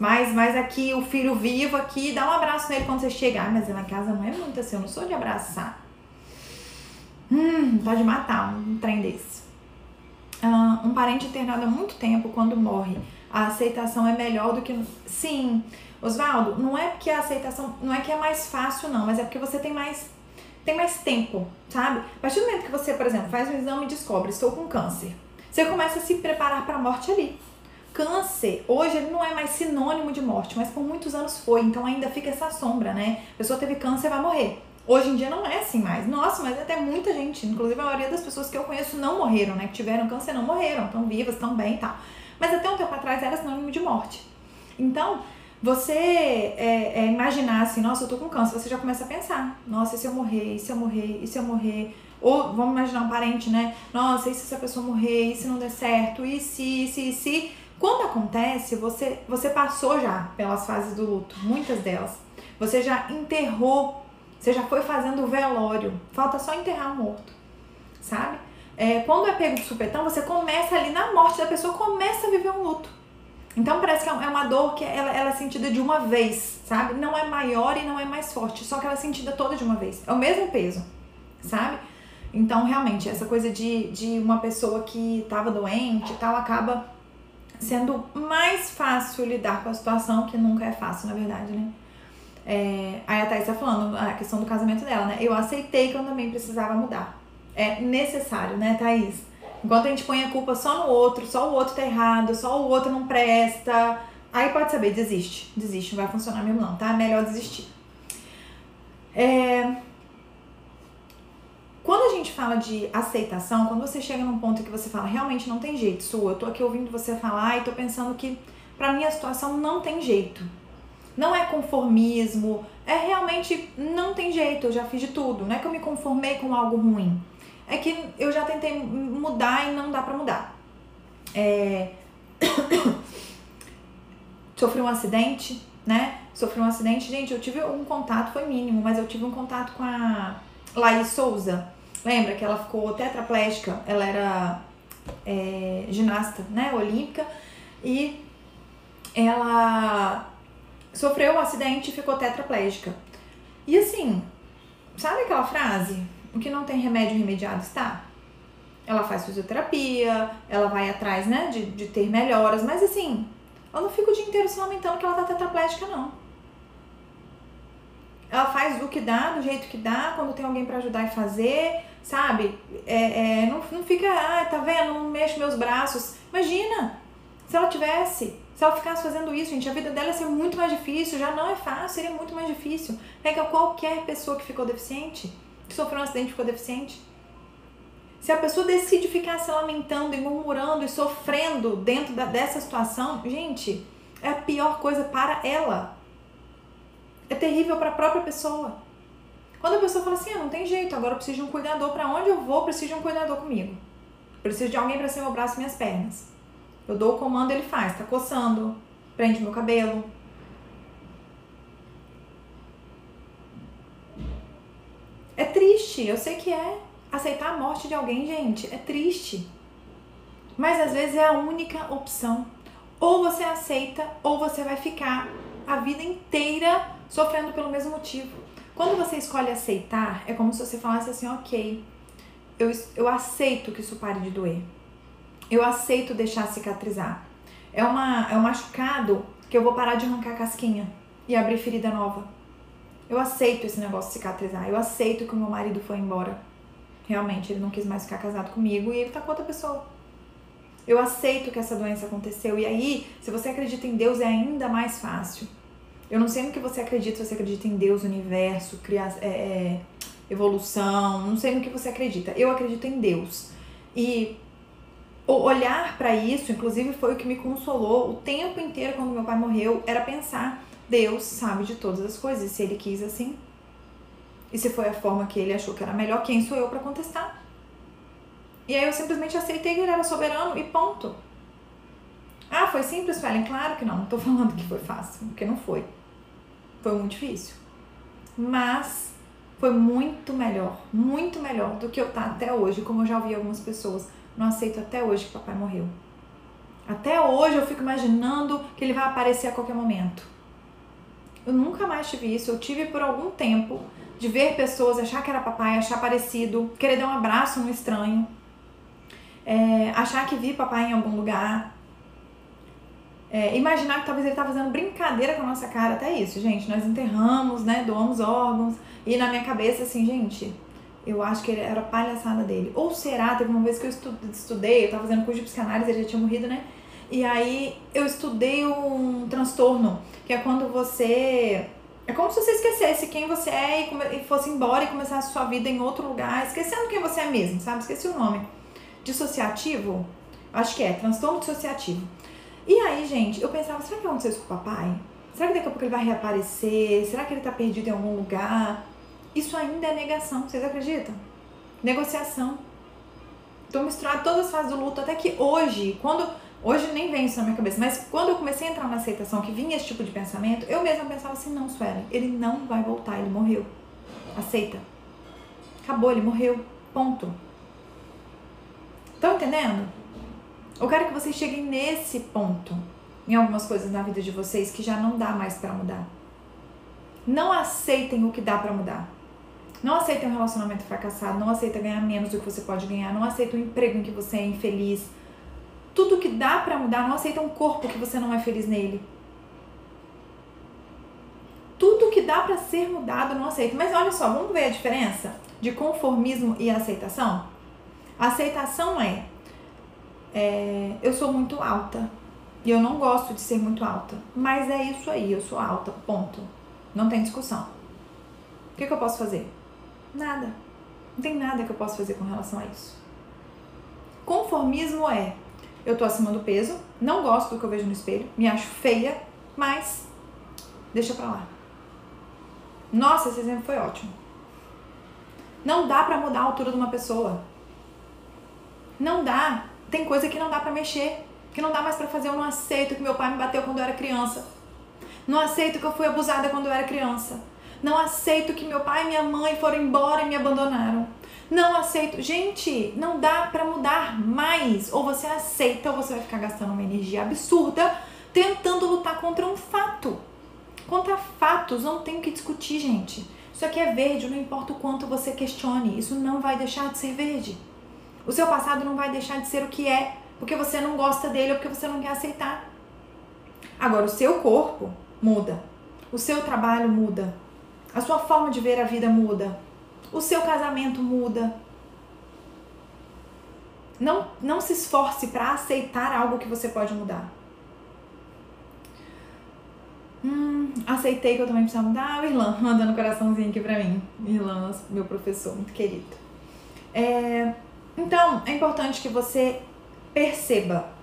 Mas, mas aqui, o filho vivo aqui, dá um abraço nele quando você chegar. Mas na casa não é muito assim, eu não sou de abraçar. Hum, pode matar um trem desse. Uh, um parente internado há muito tempo, quando morre, a aceitação é melhor do que. Sim, Oswaldo, não é porque a aceitação. Não é que é mais fácil, não, mas é porque você tem mais. Tem mais tempo, sabe? A partir do momento que você, por exemplo, faz um exame e descobre, estou com câncer, você começa a se preparar para a morte ali câncer, hoje ele não é mais sinônimo de morte, mas por muitos anos foi, então ainda fica essa sombra, né? A pessoa teve câncer vai morrer. Hoje em dia não é assim mais. Nossa, mas até muita gente, inclusive a maioria das pessoas que eu conheço não morreram, né? Que tiveram câncer não morreram, estão vivas, estão bem e tal. Mas até um tempo atrás era sinônimo de morte. Então, você é, é, imaginar assim, nossa, eu tô com câncer, você já começa a pensar, nossa, e se eu morrer, e se eu morrer, e se eu morrer? Ou vamos imaginar um parente, né? Nossa, e se essa pessoa morrer, e se não der certo, e se, e se, e se. Quando acontece, você, você passou já pelas fases do luto, muitas delas. Você já enterrou, você já foi fazendo o velório. Falta só enterrar o morto, sabe? É, quando é pego de supetão, você começa ali na morte da pessoa, começa a viver um luto. Então parece que é, é uma dor que ela, ela é sentida de uma vez, sabe? Não é maior e não é mais forte, só que ela é sentida toda de uma vez. É o mesmo peso, sabe? Então, realmente, essa coisa de, de uma pessoa que estava doente e tal acaba sendo mais fácil lidar com a situação, que nunca é fácil, na verdade, né? É, aí a Thaís tá falando a questão do casamento dela, né? Eu aceitei que eu também precisava mudar. É necessário, né, Thaís? Enquanto a gente põe a culpa só no outro, só o outro tá errado, só o outro não presta, aí pode saber, desiste. Desiste, não vai funcionar mesmo não, tá? Melhor desistir. É, quando a gente fala de aceitação, quando você chega num ponto que você fala, realmente não tem jeito, sua, eu tô aqui ouvindo você falar e tô pensando que pra minha situação não tem jeito. Não é conformismo, é realmente não tem jeito, eu já fiz de tudo. Não é que eu me conformei com algo ruim. É que eu já tentei mudar e não dá pra mudar. É... Sofri um acidente, né? Sofri um acidente, gente, eu tive um contato, foi mínimo, mas eu tive um contato com a Laís Souza, lembra que ela ficou tetraplégica, ela era é, ginasta, né, olímpica, e ela sofreu um acidente e ficou tetraplégica. E assim, sabe aquela frase? O que não tem remédio remediado está? Ela faz fisioterapia, ela vai atrás, né, de, de ter melhoras, mas assim, ela não fica o dia inteiro se lamentando que ela tá tetraplégica, não ela faz o que dá, do jeito que dá, quando tem alguém para ajudar e fazer, sabe? É, é, não, não fica, ah, tá vendo, não mexo meus braços. Imagina, se ela tivesse, se ela ficasse fazendo isso, gente, a vida dela ia ser muito mais difícil, já não é fácil, seria muito mais difícil. Pega qualquer pessoa que ficou deficiente, que sofreu um acidente e ficou deficiente. Se a pessoa decide ficar se lamentando e murmurando e sofrendo dentro da, dessa situação, gente, é a pior coisa para ela é terrível para a própria pessoa. Quando a pessoa fala assim, ah, não tem jeito, agora eu preciso de um cuidador, para onde eu vou, preciso de um cuidador comigo. Preciso de alguém para ser meu braço e minhas pernas. Eu dou o comando, ele faz, tá coçando, prende meu cabelo. É triste, eu sei que é. Aceitar a morte de alguém, gente, é triste. Mas às vezes é a única opção. Ou você aceita, ou você vai ficar a vida inteira sofrendo pelo mesmo motivo. Quando você escolhe aceitar, é como se você falasse assim: ok, eu, eu aceito que isso pare de doer. Eu aceito deixar cicatrizar. É, uma, é um machucado que eu vou parar de arrancar a casquinha e abrir ferida nova. Eu aceito esse negócio cicatrizar. Eu aceito que o meu marido foi embora. Realmente, ele não quis mais ficar casado comigo e ele tá com outra pessoa. Eu aceito que essa doença aconteceu. E aí, se você acredita em Deus, é ainda mais fácil. Eu não sei no que você acredita, se você acredita em Deus, universo, criar, é, é, evolução, não sei no que você acredita. Eu acredito em Deus. E olhar para isso, inclusive, foi o que me consolou o tempo inteiro quando meu pai morreu, era pensar, Deus sabe de todas as coisas, se ele quis assim. E se foi a forma que ele achou que era melhor, quem sou eu para contestar? E aí eu simplesmente aceitei que ele era soberano e ponto. Ah, foi simples, Felen? Claro que não. Não tô falando que foi fácil, porque não foi. Foi muito difícil. Mas foi muito melhor, muito melhor do que eu estar tá até hoje, como eu já ouvi algumas pessoas. Não aceito até hoje que papai morreu. Até hoje eu fico imaginando que ele vai aparecer a qualquer momento. Eu nunca mais tive isso. Eu tive por algum tempo de ver pessoas, achar que era papai, achar parecido, querer dar um abraço no estranho, é, achar que vi papai em algum lugar, é, imaginar que talvez ele tá fazendo brincadeira com a nossa cara, até isso, gente. Nós enterramos, né? Doamos órgãos. E na minha cabeça, assim, gente, eu acho que era palhaçada dele. Ou será? Teve uma vez que eu estudei, eu tava fazendo curso de psicanálise, ele já tinha morrido, né? E aí eu estudei um transtorno, que é quando você É como se você esquecesse quem você é e, fosse embora e começasse sua vida em outro lugar, esquecendo quem você é mesmo, sabe? Esqueci o nome. Dissociativo? Acho que é, transtorno dissociativo. E aí, gente, eu pensava, será que aconteceu isso com o papai? Será que daqui a pouco ele vai reaparecer? Será que ele tá perdido em algum lugar? Isso ainda é negação, vocês acreditam? Negociação. Tô misturando todas as fases do luto, até que hoje, quando Hoje nem vem isso na minha cabeça, mas quando eu comecei a entrar na aceitação, que vinha esse tipo de pensamento, eu mesma pensava assim: não, Suelen, ele não vai voltar, ele morreu. Aceita. Acabou, ele morreu. Ponto. Estão entendendo? Eu quero que vocês cheguem nesse ponto em algumas coisas na vida de vocês que já não dá mais para mudar. Não aceitem o que dá para mudar. Não aceitem um relacionamento fracassado, não aceitem ganhar menos do que você pode ganhar, não aceitem um emprego em que você é infeliz, tudo que dá para mudar, não aceita um corpo que você não é feliz nele. Tudo que dá para ser mudado, não aceita. Mas olha só, vamos ver a diferença de conformismo e aceitação? Aceitação é, é eu sou muito alta e eu não gosto de ser muito alta, mas é isso aí, eu sou alta, ponto. Não tem discussão. O que, que eu posso fazer? Nada. Não tem nada que eu possa fazer com relação a isso. Conformismo é eu tô acima do peso, não gosto do que eu vejo no espelho, me acho feia, mas deixa pra lá. Nossa, esse exemplo foi ótimo. Não dá pra mudar a altura de uma pessoa. Não dá. Tem coisa que não dá pra mexer, que não dá mais pra fazer. Eu não aceito que meu pai me bateu quando eu era criança. Não aceito que eu fui abusada quando eu era criança. Não aceito que meu pai e minha mãe foram embora e me abandonaram. Não aceito. Gente, não dá para mudar mais. Ou você aceita ou você vai ficar gastando uma energia absurda tentando lutar contra um fato. Contra fatos não tem o que discutir, gente. Isso aqui é verde, não importa o quanto você questione, isso não vai deixar de ser verde. O seu passado não vai deixar de ser o que é, porque você não gosta dele ou porque você não quer aceitar. Agora, o seu corpo muda, o seu trabalho muda, a sua forma de ver a vida muda, o seu casamento muda. Não, não se esforce para aceitar algo que você pode mudar. Hum, aceitei que eu também precisava mudar. O Irlan mandando um coraçãozinho aqui pra mim. Irlan, meu professor, muito querido. É, então, é importante que você perceba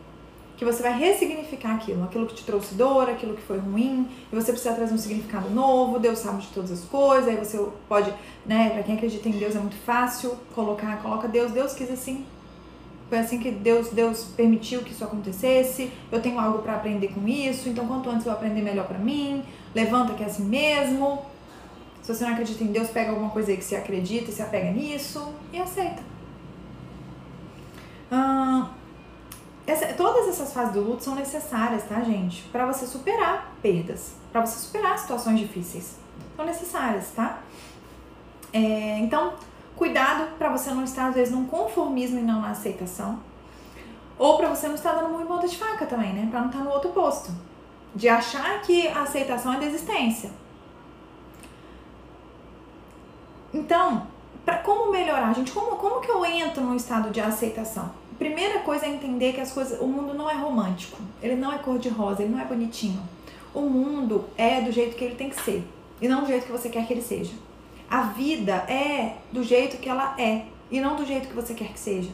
que você vai ressignificar aquilo, aquilo que te trouxe dor, aquilo que foi ruim, e você precisa trazer um significado novo, Deus sabe de todas as coisas, aí você pode, né, para quem acredita em Deus é muito fácil colocar, coloca Deus, Deus quis assim. Foi assim que Deus, Deus permitiu que isso acontecesse. Eu tenho algo para aprender com isso, então quanto antes eu aprender melhor para mim. Levanta que é assim mesmo. Se você não acredita em Deus, pega alguma coisa aí que você acredita e se apega nisso e aceita. Ah, essa, todas essas fases do luto são necessárias, tá, gente? Para você superar perdas, para você superar situações difíceis. São necessárias, tá? É, então, cuidado para você não estar, às vezes, num conformismo e não na aceitação. Ou para você não estar dando muito ponta de faca também, né? Para não estar no outro posto. De achar que a aceitação é desistência. Então, para como melhorar, gente? Como, como que eu entro num estado de aceitação? Primeira coisa é entender que as coisas, o mundo não é romântico, ele não é cor de rosa, ele não é bonitinho. O mundo é do jeito que ele tem que ser e não do jeito que você quer que ele seja. A vida é do jeito que ela é e não do jeito que você quer que seja.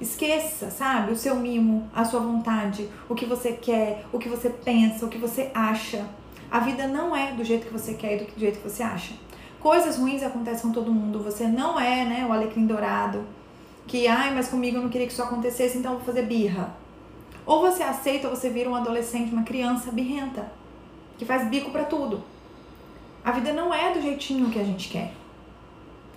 Esqueça, sabe, o seu mimo, a sua vontade, o que você quer, o que você pensa, o que você acha. A vida não é do jeito que você quer e do jeito que você acha. Coisas ruins acontecem com todo mundo. Você não é, né, o alecrim dourado que, ai, mas comigo eu não queria que isso acontecesse, então eu vou fazer birra. Ou você aceita ou você vira um adolescente, uma criança birrenta, que faz bico para tudo. A vida não é do jeitinho que a gente quer.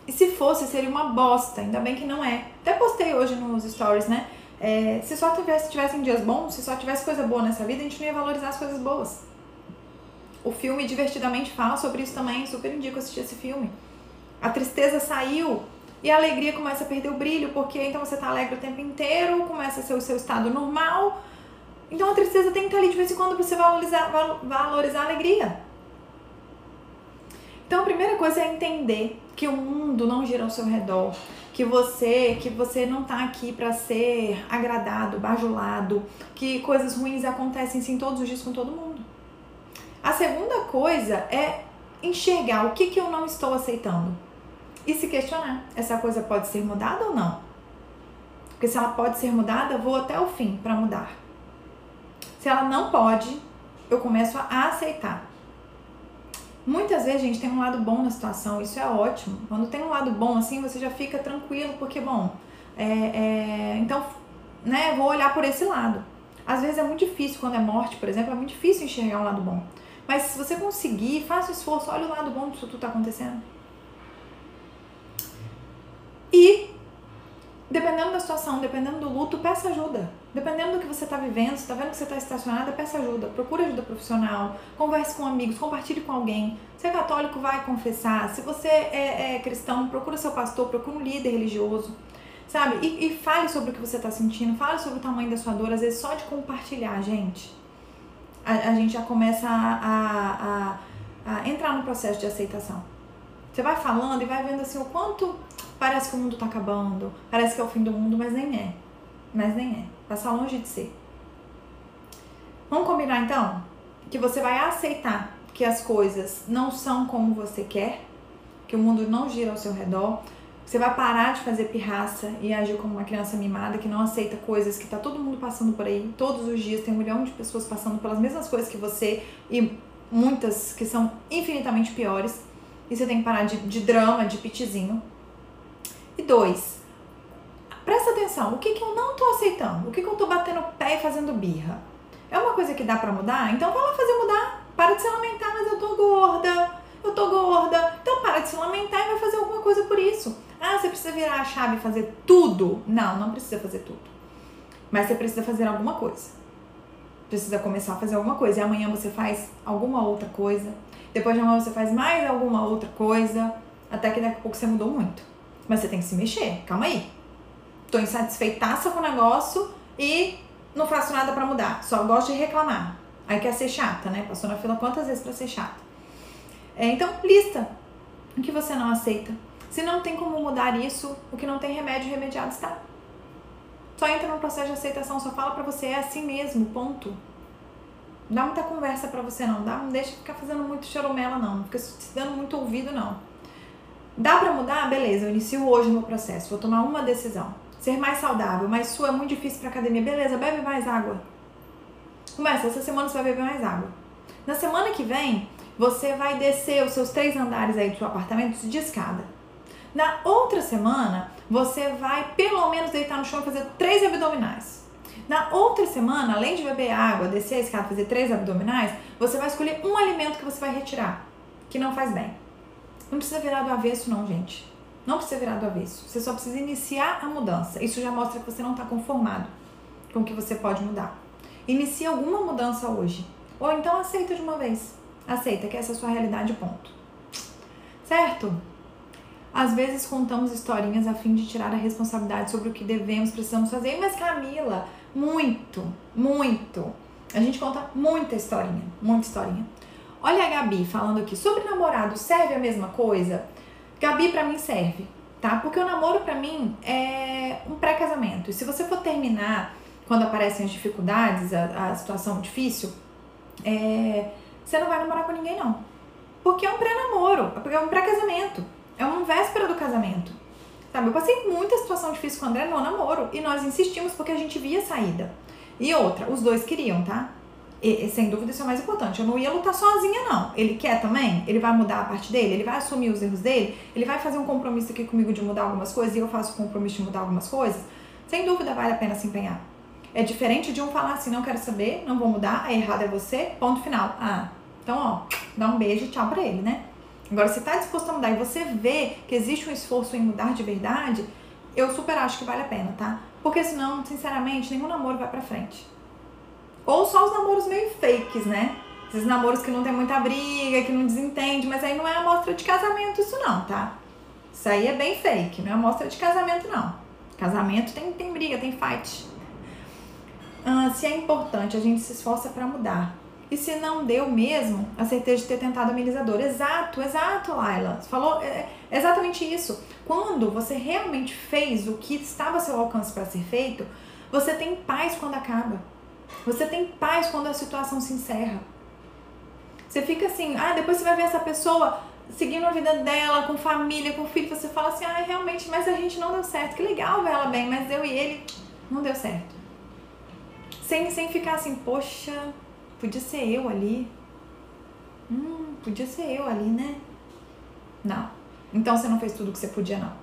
E se fosse, seria uma bosta. Ainda bem que não é. Até postei hoje nos stories, né? É, se só tivesse, tivessem dias bons, se só tivesse coisa boa nessa vida, a gente não ia valorizar as coisas boas. O filme Divertidamente fala sobre isso também. Super indico assistir esse filme. A tristeza saiu e a alegria começa a perder o brilho, porque então você tá alegre o tempo inteiro, começa a ser o seu estado normal. Então a tristeza tem que estar ali de vez em quando para você valorizar, valorizar a alegria. Então a primeira coisa é entender que o mundo não gira ao seu redor, que você, que você não tá aqui para ser agradado, bajulado, que coisas ruins acontecem sim todos os dias com todo mundo. A segunda coisa é enxergar o que, que eu não estou aceitando e se questionar: essa coisa pode ser mudada ou não? Porque se ela pode ser mudada, vou até o fim para mudar. Se ela não pode, eu começo a aceitar. Muitas vezes, gente, tem um lado bom na situação, isso é ótimo. Quando tem um lado bom assim, você já fica tranquilo, porque, bom, é, é, então, né, vou olhar por esse lado. Às vezes é muito difícil, quando é morte, por exemplo, é muito difícil enxergar um lado bom. Mas se você conseguir, faça o esforço, olha o lado bom disso tudo tá acontecendo. E, dependendo da situação, dependendo do luto, peça ajuda. Dependendo do que você está vivendo, se está vendo que você está estacionada, peça ajuda. Procure ajuda profissional, converse com amigos, compartilhe com alguém. Se é católico, vai confessar. Se você é, é cristão, procura seu pastor, procura um líder religioso. Sabe? E, e fale sobre o que você está sentindo, fale sobre o tamanho da sua dor. Às vezes, só de compartilhar, gente, a, a gente já começa a, a, a, entrar no processo de aceitação. Você vai falando e vai vendo assim o quanto Parece que o mundo tá acabando, parece que é o fim do mundo, mas nem é. Mas nem é. Passa longe de ser. Vamos combinar então? Que você vai aceitar que as coisas não são como você quer, que o mundo não gira ao seu redor. Você vai parar de fazer pirraça e agir como uma criança mimada que não aceita coisas que tá todo mundo passando por aí. Todos os dias tem um milhão de pessoas passando pelas mesmas coisas que você e muitas que são infinitamente piores. E você tem que parar de, de drama, de pitizinho e dois, presta atenção, o que, que eu não tô aceitando? O que, que eu tô batendo pé e fazendo birra? É uma coisa que dá para mudar? Então vai lá fazer mudar. Para de se lamentar, mas eu tô gorda, eu tô gorda. Então para de se lamentar e vai fazer alguma coisa por isso. Ah, você precisa virar a chave e fazer tudo? Não, não precisa fazer tudo. Mas você precisa fazer alguma coisa. Precisa começar a fazer alguma coisa. E amanhã você faz alguma outra coisa. Depois de amanhã você faz mais alguma outra coisa. Até que daqui a pouco você mudou muito. Mas você tem que se mexer. Calma aí. Tô insatisfeitaça com o negócio e não faço nada para mudar. Só gosto de reclamar. Aí quer ser chata, né? Passou na fila quantas vezes para ser chata? É, então, lista o que você não aceita. Se não tem como mudar isso, o que não tem remédio, remediado está. Só entra no processo de aceitação, só fala pra você, é assim mesmo, ponto. Dá muita conversa pra você não, dá, não deixa ficar fazendo muito choromela não, não fica se dando muito ouvido não. Dá para mudar? Beleza, eu inicio hoje o meu processo, vou tomar uma decisão. Ser mais saudável, mas sua é muito difícil para academia. Beleza, bebe mais água. Começa, essa semana você vai beber mais água. Na semana que vem, você vai descer os seus três andares aí do seu apartamento de escada. Na outra semana, você vai pelo menos deitar no chão e fazer três abdominais. Na outra semana, além de beber água, descer a escada, fazer três abdominais, você vai escolher um alimento que você vai retirar, que não faz bem. Não precisa virar do avesso, não, gente. Não precisa virar do avesso. Você só precisa iniciar a mudança. Isso já mostra que você não está conformado com o que você pode mudar. Inicie alguma mudança hoje. Ou então aceita de uma vez. Aceita que essa é a sua realidade, ponto. Certo? Às vezes contamos historinhas a fim de tirar a responsabilidade sobre o que devemos, precisamos fazer. Mas Camila, muito, muito. A gente conta muita historinha, muita historinha. Olha a Gabi falando aqui sobre namorado, serve a mesma coisa? Gabi para mim serve, tá? Porque o namoro para mim é um pré-casamento. E se você for terminar quando aparecem as dificuldades, a, a situação difícil, é, você não vai namorar com ninguém não. Porque é um pré-namoro, é um pré-casamento, é uma véspera do casamento. Sabe, eu passei muita situação difícil com o André no namoro e nós insistimos porque a gente via saída. E outra, os dois queriam, tá? E, sem dúvida isso é o mais importante. Eu não ia lutar sozinha, não. Ele quer também? Ele vai mudar a parte dele? Ele vai assumir os erros dele? Ele vai fazer um compromisso aqui comigo de mudar algumas coisas e eu faço o compromisso de mudar algumas coisas? Sem dúvida vale a pena se empenhar. É diferente de um falar assim, não quero saber, não vou mudar, a errado é você, ponto final. Ah, então ó, dá um beijo e tchau pra ele, né? Agora, se tá disposto a mudar e você vê que existe um esforço em mudar de verdade, eu super acho que vale a pena, tá? Porque senão, sinceramente, nenhum namoro vai pra frente. Ou só os namoros meio fakes, né? Esses namoros que não tem muita briga, que não desentende, mas aí não é amostra de casamento isso não, tá? Isso aí é bem fake, não é amostra de casamento não. Casamento tem, tem briga, tem fight. Ah, se é importante, a gente se esforça para mudar. E se não deu mesmo, a certeza de ter tentado amenizador. Exato, exato, Laila. Você falou é, é exatamente isso. Quando você realmente fez o que estava a seu alcance para ser feito, você tem paz quando acaba. Você tem paz quando a situação se encerra. Você fica assim, ah, depois você vai ver essa pessoa seguindo a vida dela, com família, com filho, você fala assim, ah, realmente, mas a gente não deu certo. Que legal ver ela bem, mas eu e ele não deu certo. Sem, sem ficar assim, poxa, podia ser eu ali. Hum, podia ser eu ali, né? Não. Então você não fez tudo que você podia, não.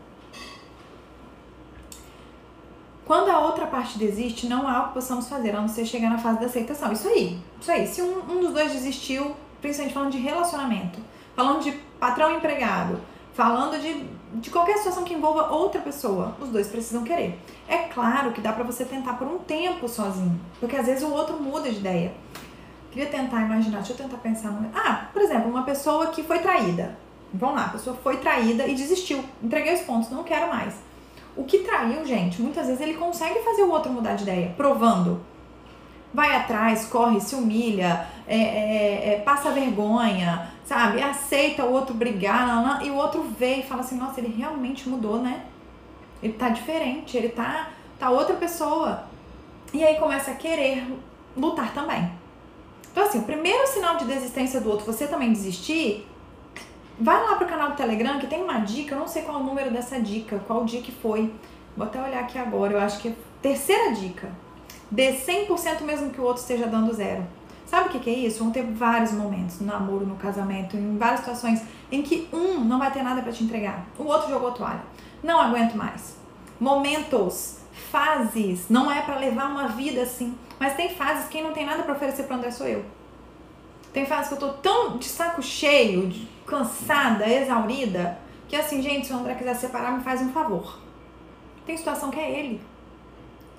Quando a outra parte desiste, não há o que possamos fazer, a não ser chegar na fase da aceitação. Isso aí. Isso aí. Se um, um dos dois desistiu, principalmente falando de relacionamento, falando de patrão empregado, falando de, de qualquer situação que envolva outra pessoa, os dois precisam querer. É claro que dá para você tentar por um tempo sozinho, porque às vezes o outro muda de ideia. Queria tentar imaginar, deixa eu tentar pensar. No... Ah, por exemplo, uma pessoa que foi traída. Vamos lá, a pessoa foi traída e desistiu. Entreguei os pontos, não quero mais. O que traiu, gente, muitas vezes ele consegue fazer o outro mudar de ideia, provando. Vai atrás, corre, se humilha, é, é, é, passa vergonha, sabe? Aceita o outro brigar, e o outro vê e fala assim: nossa, ele realmente mudou, né? Ele tá diferente, ele tá, tá outra pessoa. E aí começa a querer lutar também. Então, assim, o primeiro sinal de desistência do outro, você também desistir, Vai lá pro canal do Telegram que tem uma dica, eu não sei qual é o número dessa dica, qual dia que foi. Vou até olhar aqui agora, eu acho que é terceira dica. Dê 100% mesmo que o outro esteja dando zero. Sabe o que, que é isso? Vão ter vários momentos no namoro, no casamento, em várias situações em que um não vai ter nada para te entregar, o outro jogou toalha. Não aguento mais. Momentos, fases, não é para levar uma vida assim, mas tem fases quem não tem nada para oferecer para André sou eu. Tem fases que eu tô tão de saco cheio, de cansada, exaurida, que assim, gente, se o André quiser separar, me faz um favor. Tem situação que é ele.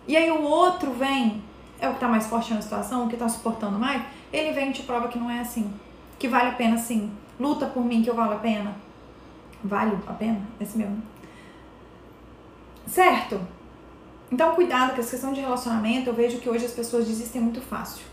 E aí o outro vem, é o que tá mais forte na situação, o que tá suportando mais, ele vem e te prova que não é assim. Que vale a pena sim. Luta por mim que eu valo a pena. Vale a pena? Esse mesmo. Certo? Então, cuidado com essa questão de relacionamento. Eu vejo que hoje as pessoas desistem muito fácil.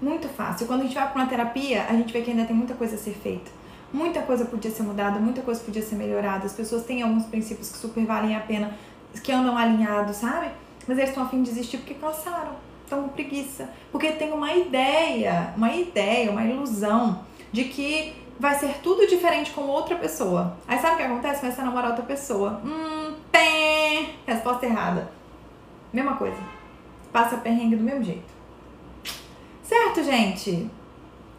Muito fácil. Quando a gente vai para uma terapia, a gente vê que ainda tem muita coisa a ser feita. Muita coisa podia ser mudada, muita coisa podia ser melhorada. As pessoas têm alguns princípios que super valem a pena, que andam alinhados, sabe? Mas eles estão a fim de desistir porque cansaram, estão com preguiça. Porque tem uma ideia, uma ideia, uma ilusão de que vai ser tudo diferente com outra pessoa. Aí sabe o que acontece? Começa a namorar outra pessoa. Hum, pé! Resposta errada. Mesma coisa. Passa perrengue do mesmo jeito. Certo, gente?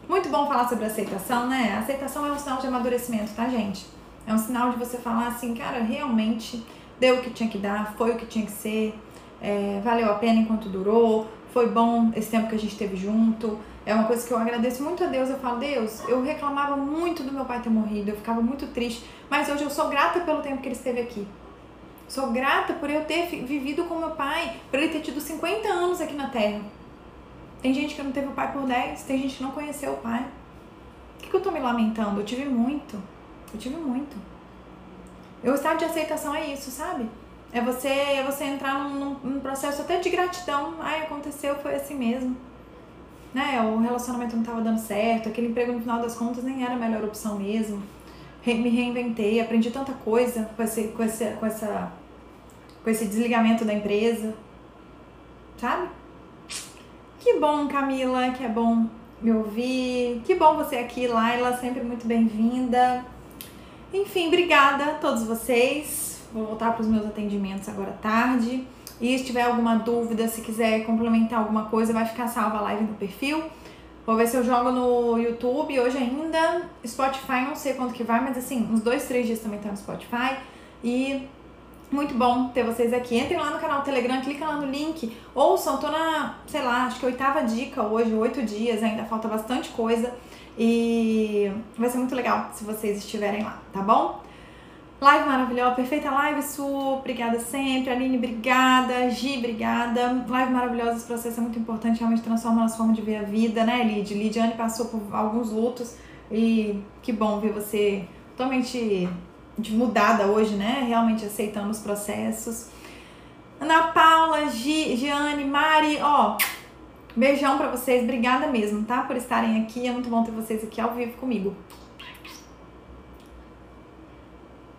Muito bom falar sobre aceitação, né? Aceitação é um sinal de amadurecimento, tá, gente? É um sinal de você falar assim, cara, realmente deu o que tinha que dar, foi o que tinha que ser, é, valeu a pena enquanto durou, foi bom esse tempo que a gente esteve junto. É uma coisa que eu agradeço muito a Deus. Eu falo, Deus, eu reclamava muito do meu pai ter morrido, eu ficava muito triste, mas hoje eu sou grata pelo tempo que ele esteve aqui. Sou grata por eu ter vivido com meu pai, por ele ter tido 50 anos aqui na Terra. Tem gente que não teve o pai por 10, tem gente que não conheceu o pai. O que, que eu tô me lamentando? Eu tive muito. Eu tive muito. O estado de aceitação é isso, sabe? É você, é você entrar num, num processo até de gratidão. Ai, aconteceu, foi assim mesmo. Né? O relacionamento não estava dando certo, aquele emprego no final das contas nem era a melhor opção mesmo. Re me reinventei, aprendi tanta coisa com esse, com, esse, com, essa, com esse desligamento da empresa. Sabe? Que bom, Camila, que é bom me ouvir. Que bom você aqui, Laila, sempre muito bem-vinda. Enfim, obrigada a todos vocês. Vou voltar para os meus atendimentos agora à tarde. E se tiver alguma dúvida, se quiser complementar alguma coisa, vai ficar salva a live no perfil. Vou ver se eu jogo no YouTube hoje ainda. Spotify, não sei quanto que vai, mas assim, uns dois, três dias também tá no Spotify. E muito bom ter vocês aqui. Entrem lá no canal Telegram, clica lá no link. Ouçam, tô na, sei lá, acho que oitava dica hoje, oito dias, ainda falta bastante coisa. E vai ser muito legal se vocês estiverem lá, tá bom? Live maravilhosa, perfeita live, Su, obrigada sempre. Aline, obrigada. Gi, obrigada. Live maravilhosa, esse processo é muito importante, realmente transforma a nossa forma de ver a vida, né, Lid? Lidiane passou por alguns lutos e que bom ver você totalmente de mudada hoje, né? Realmente aceitando os processos. Ana Paula, Gi, Giane, Mari, ó, beijão para vocês, obrigada mesmo, tá? Por estarem aqui, é muito bom ter vocês aqui ao vivo comigo.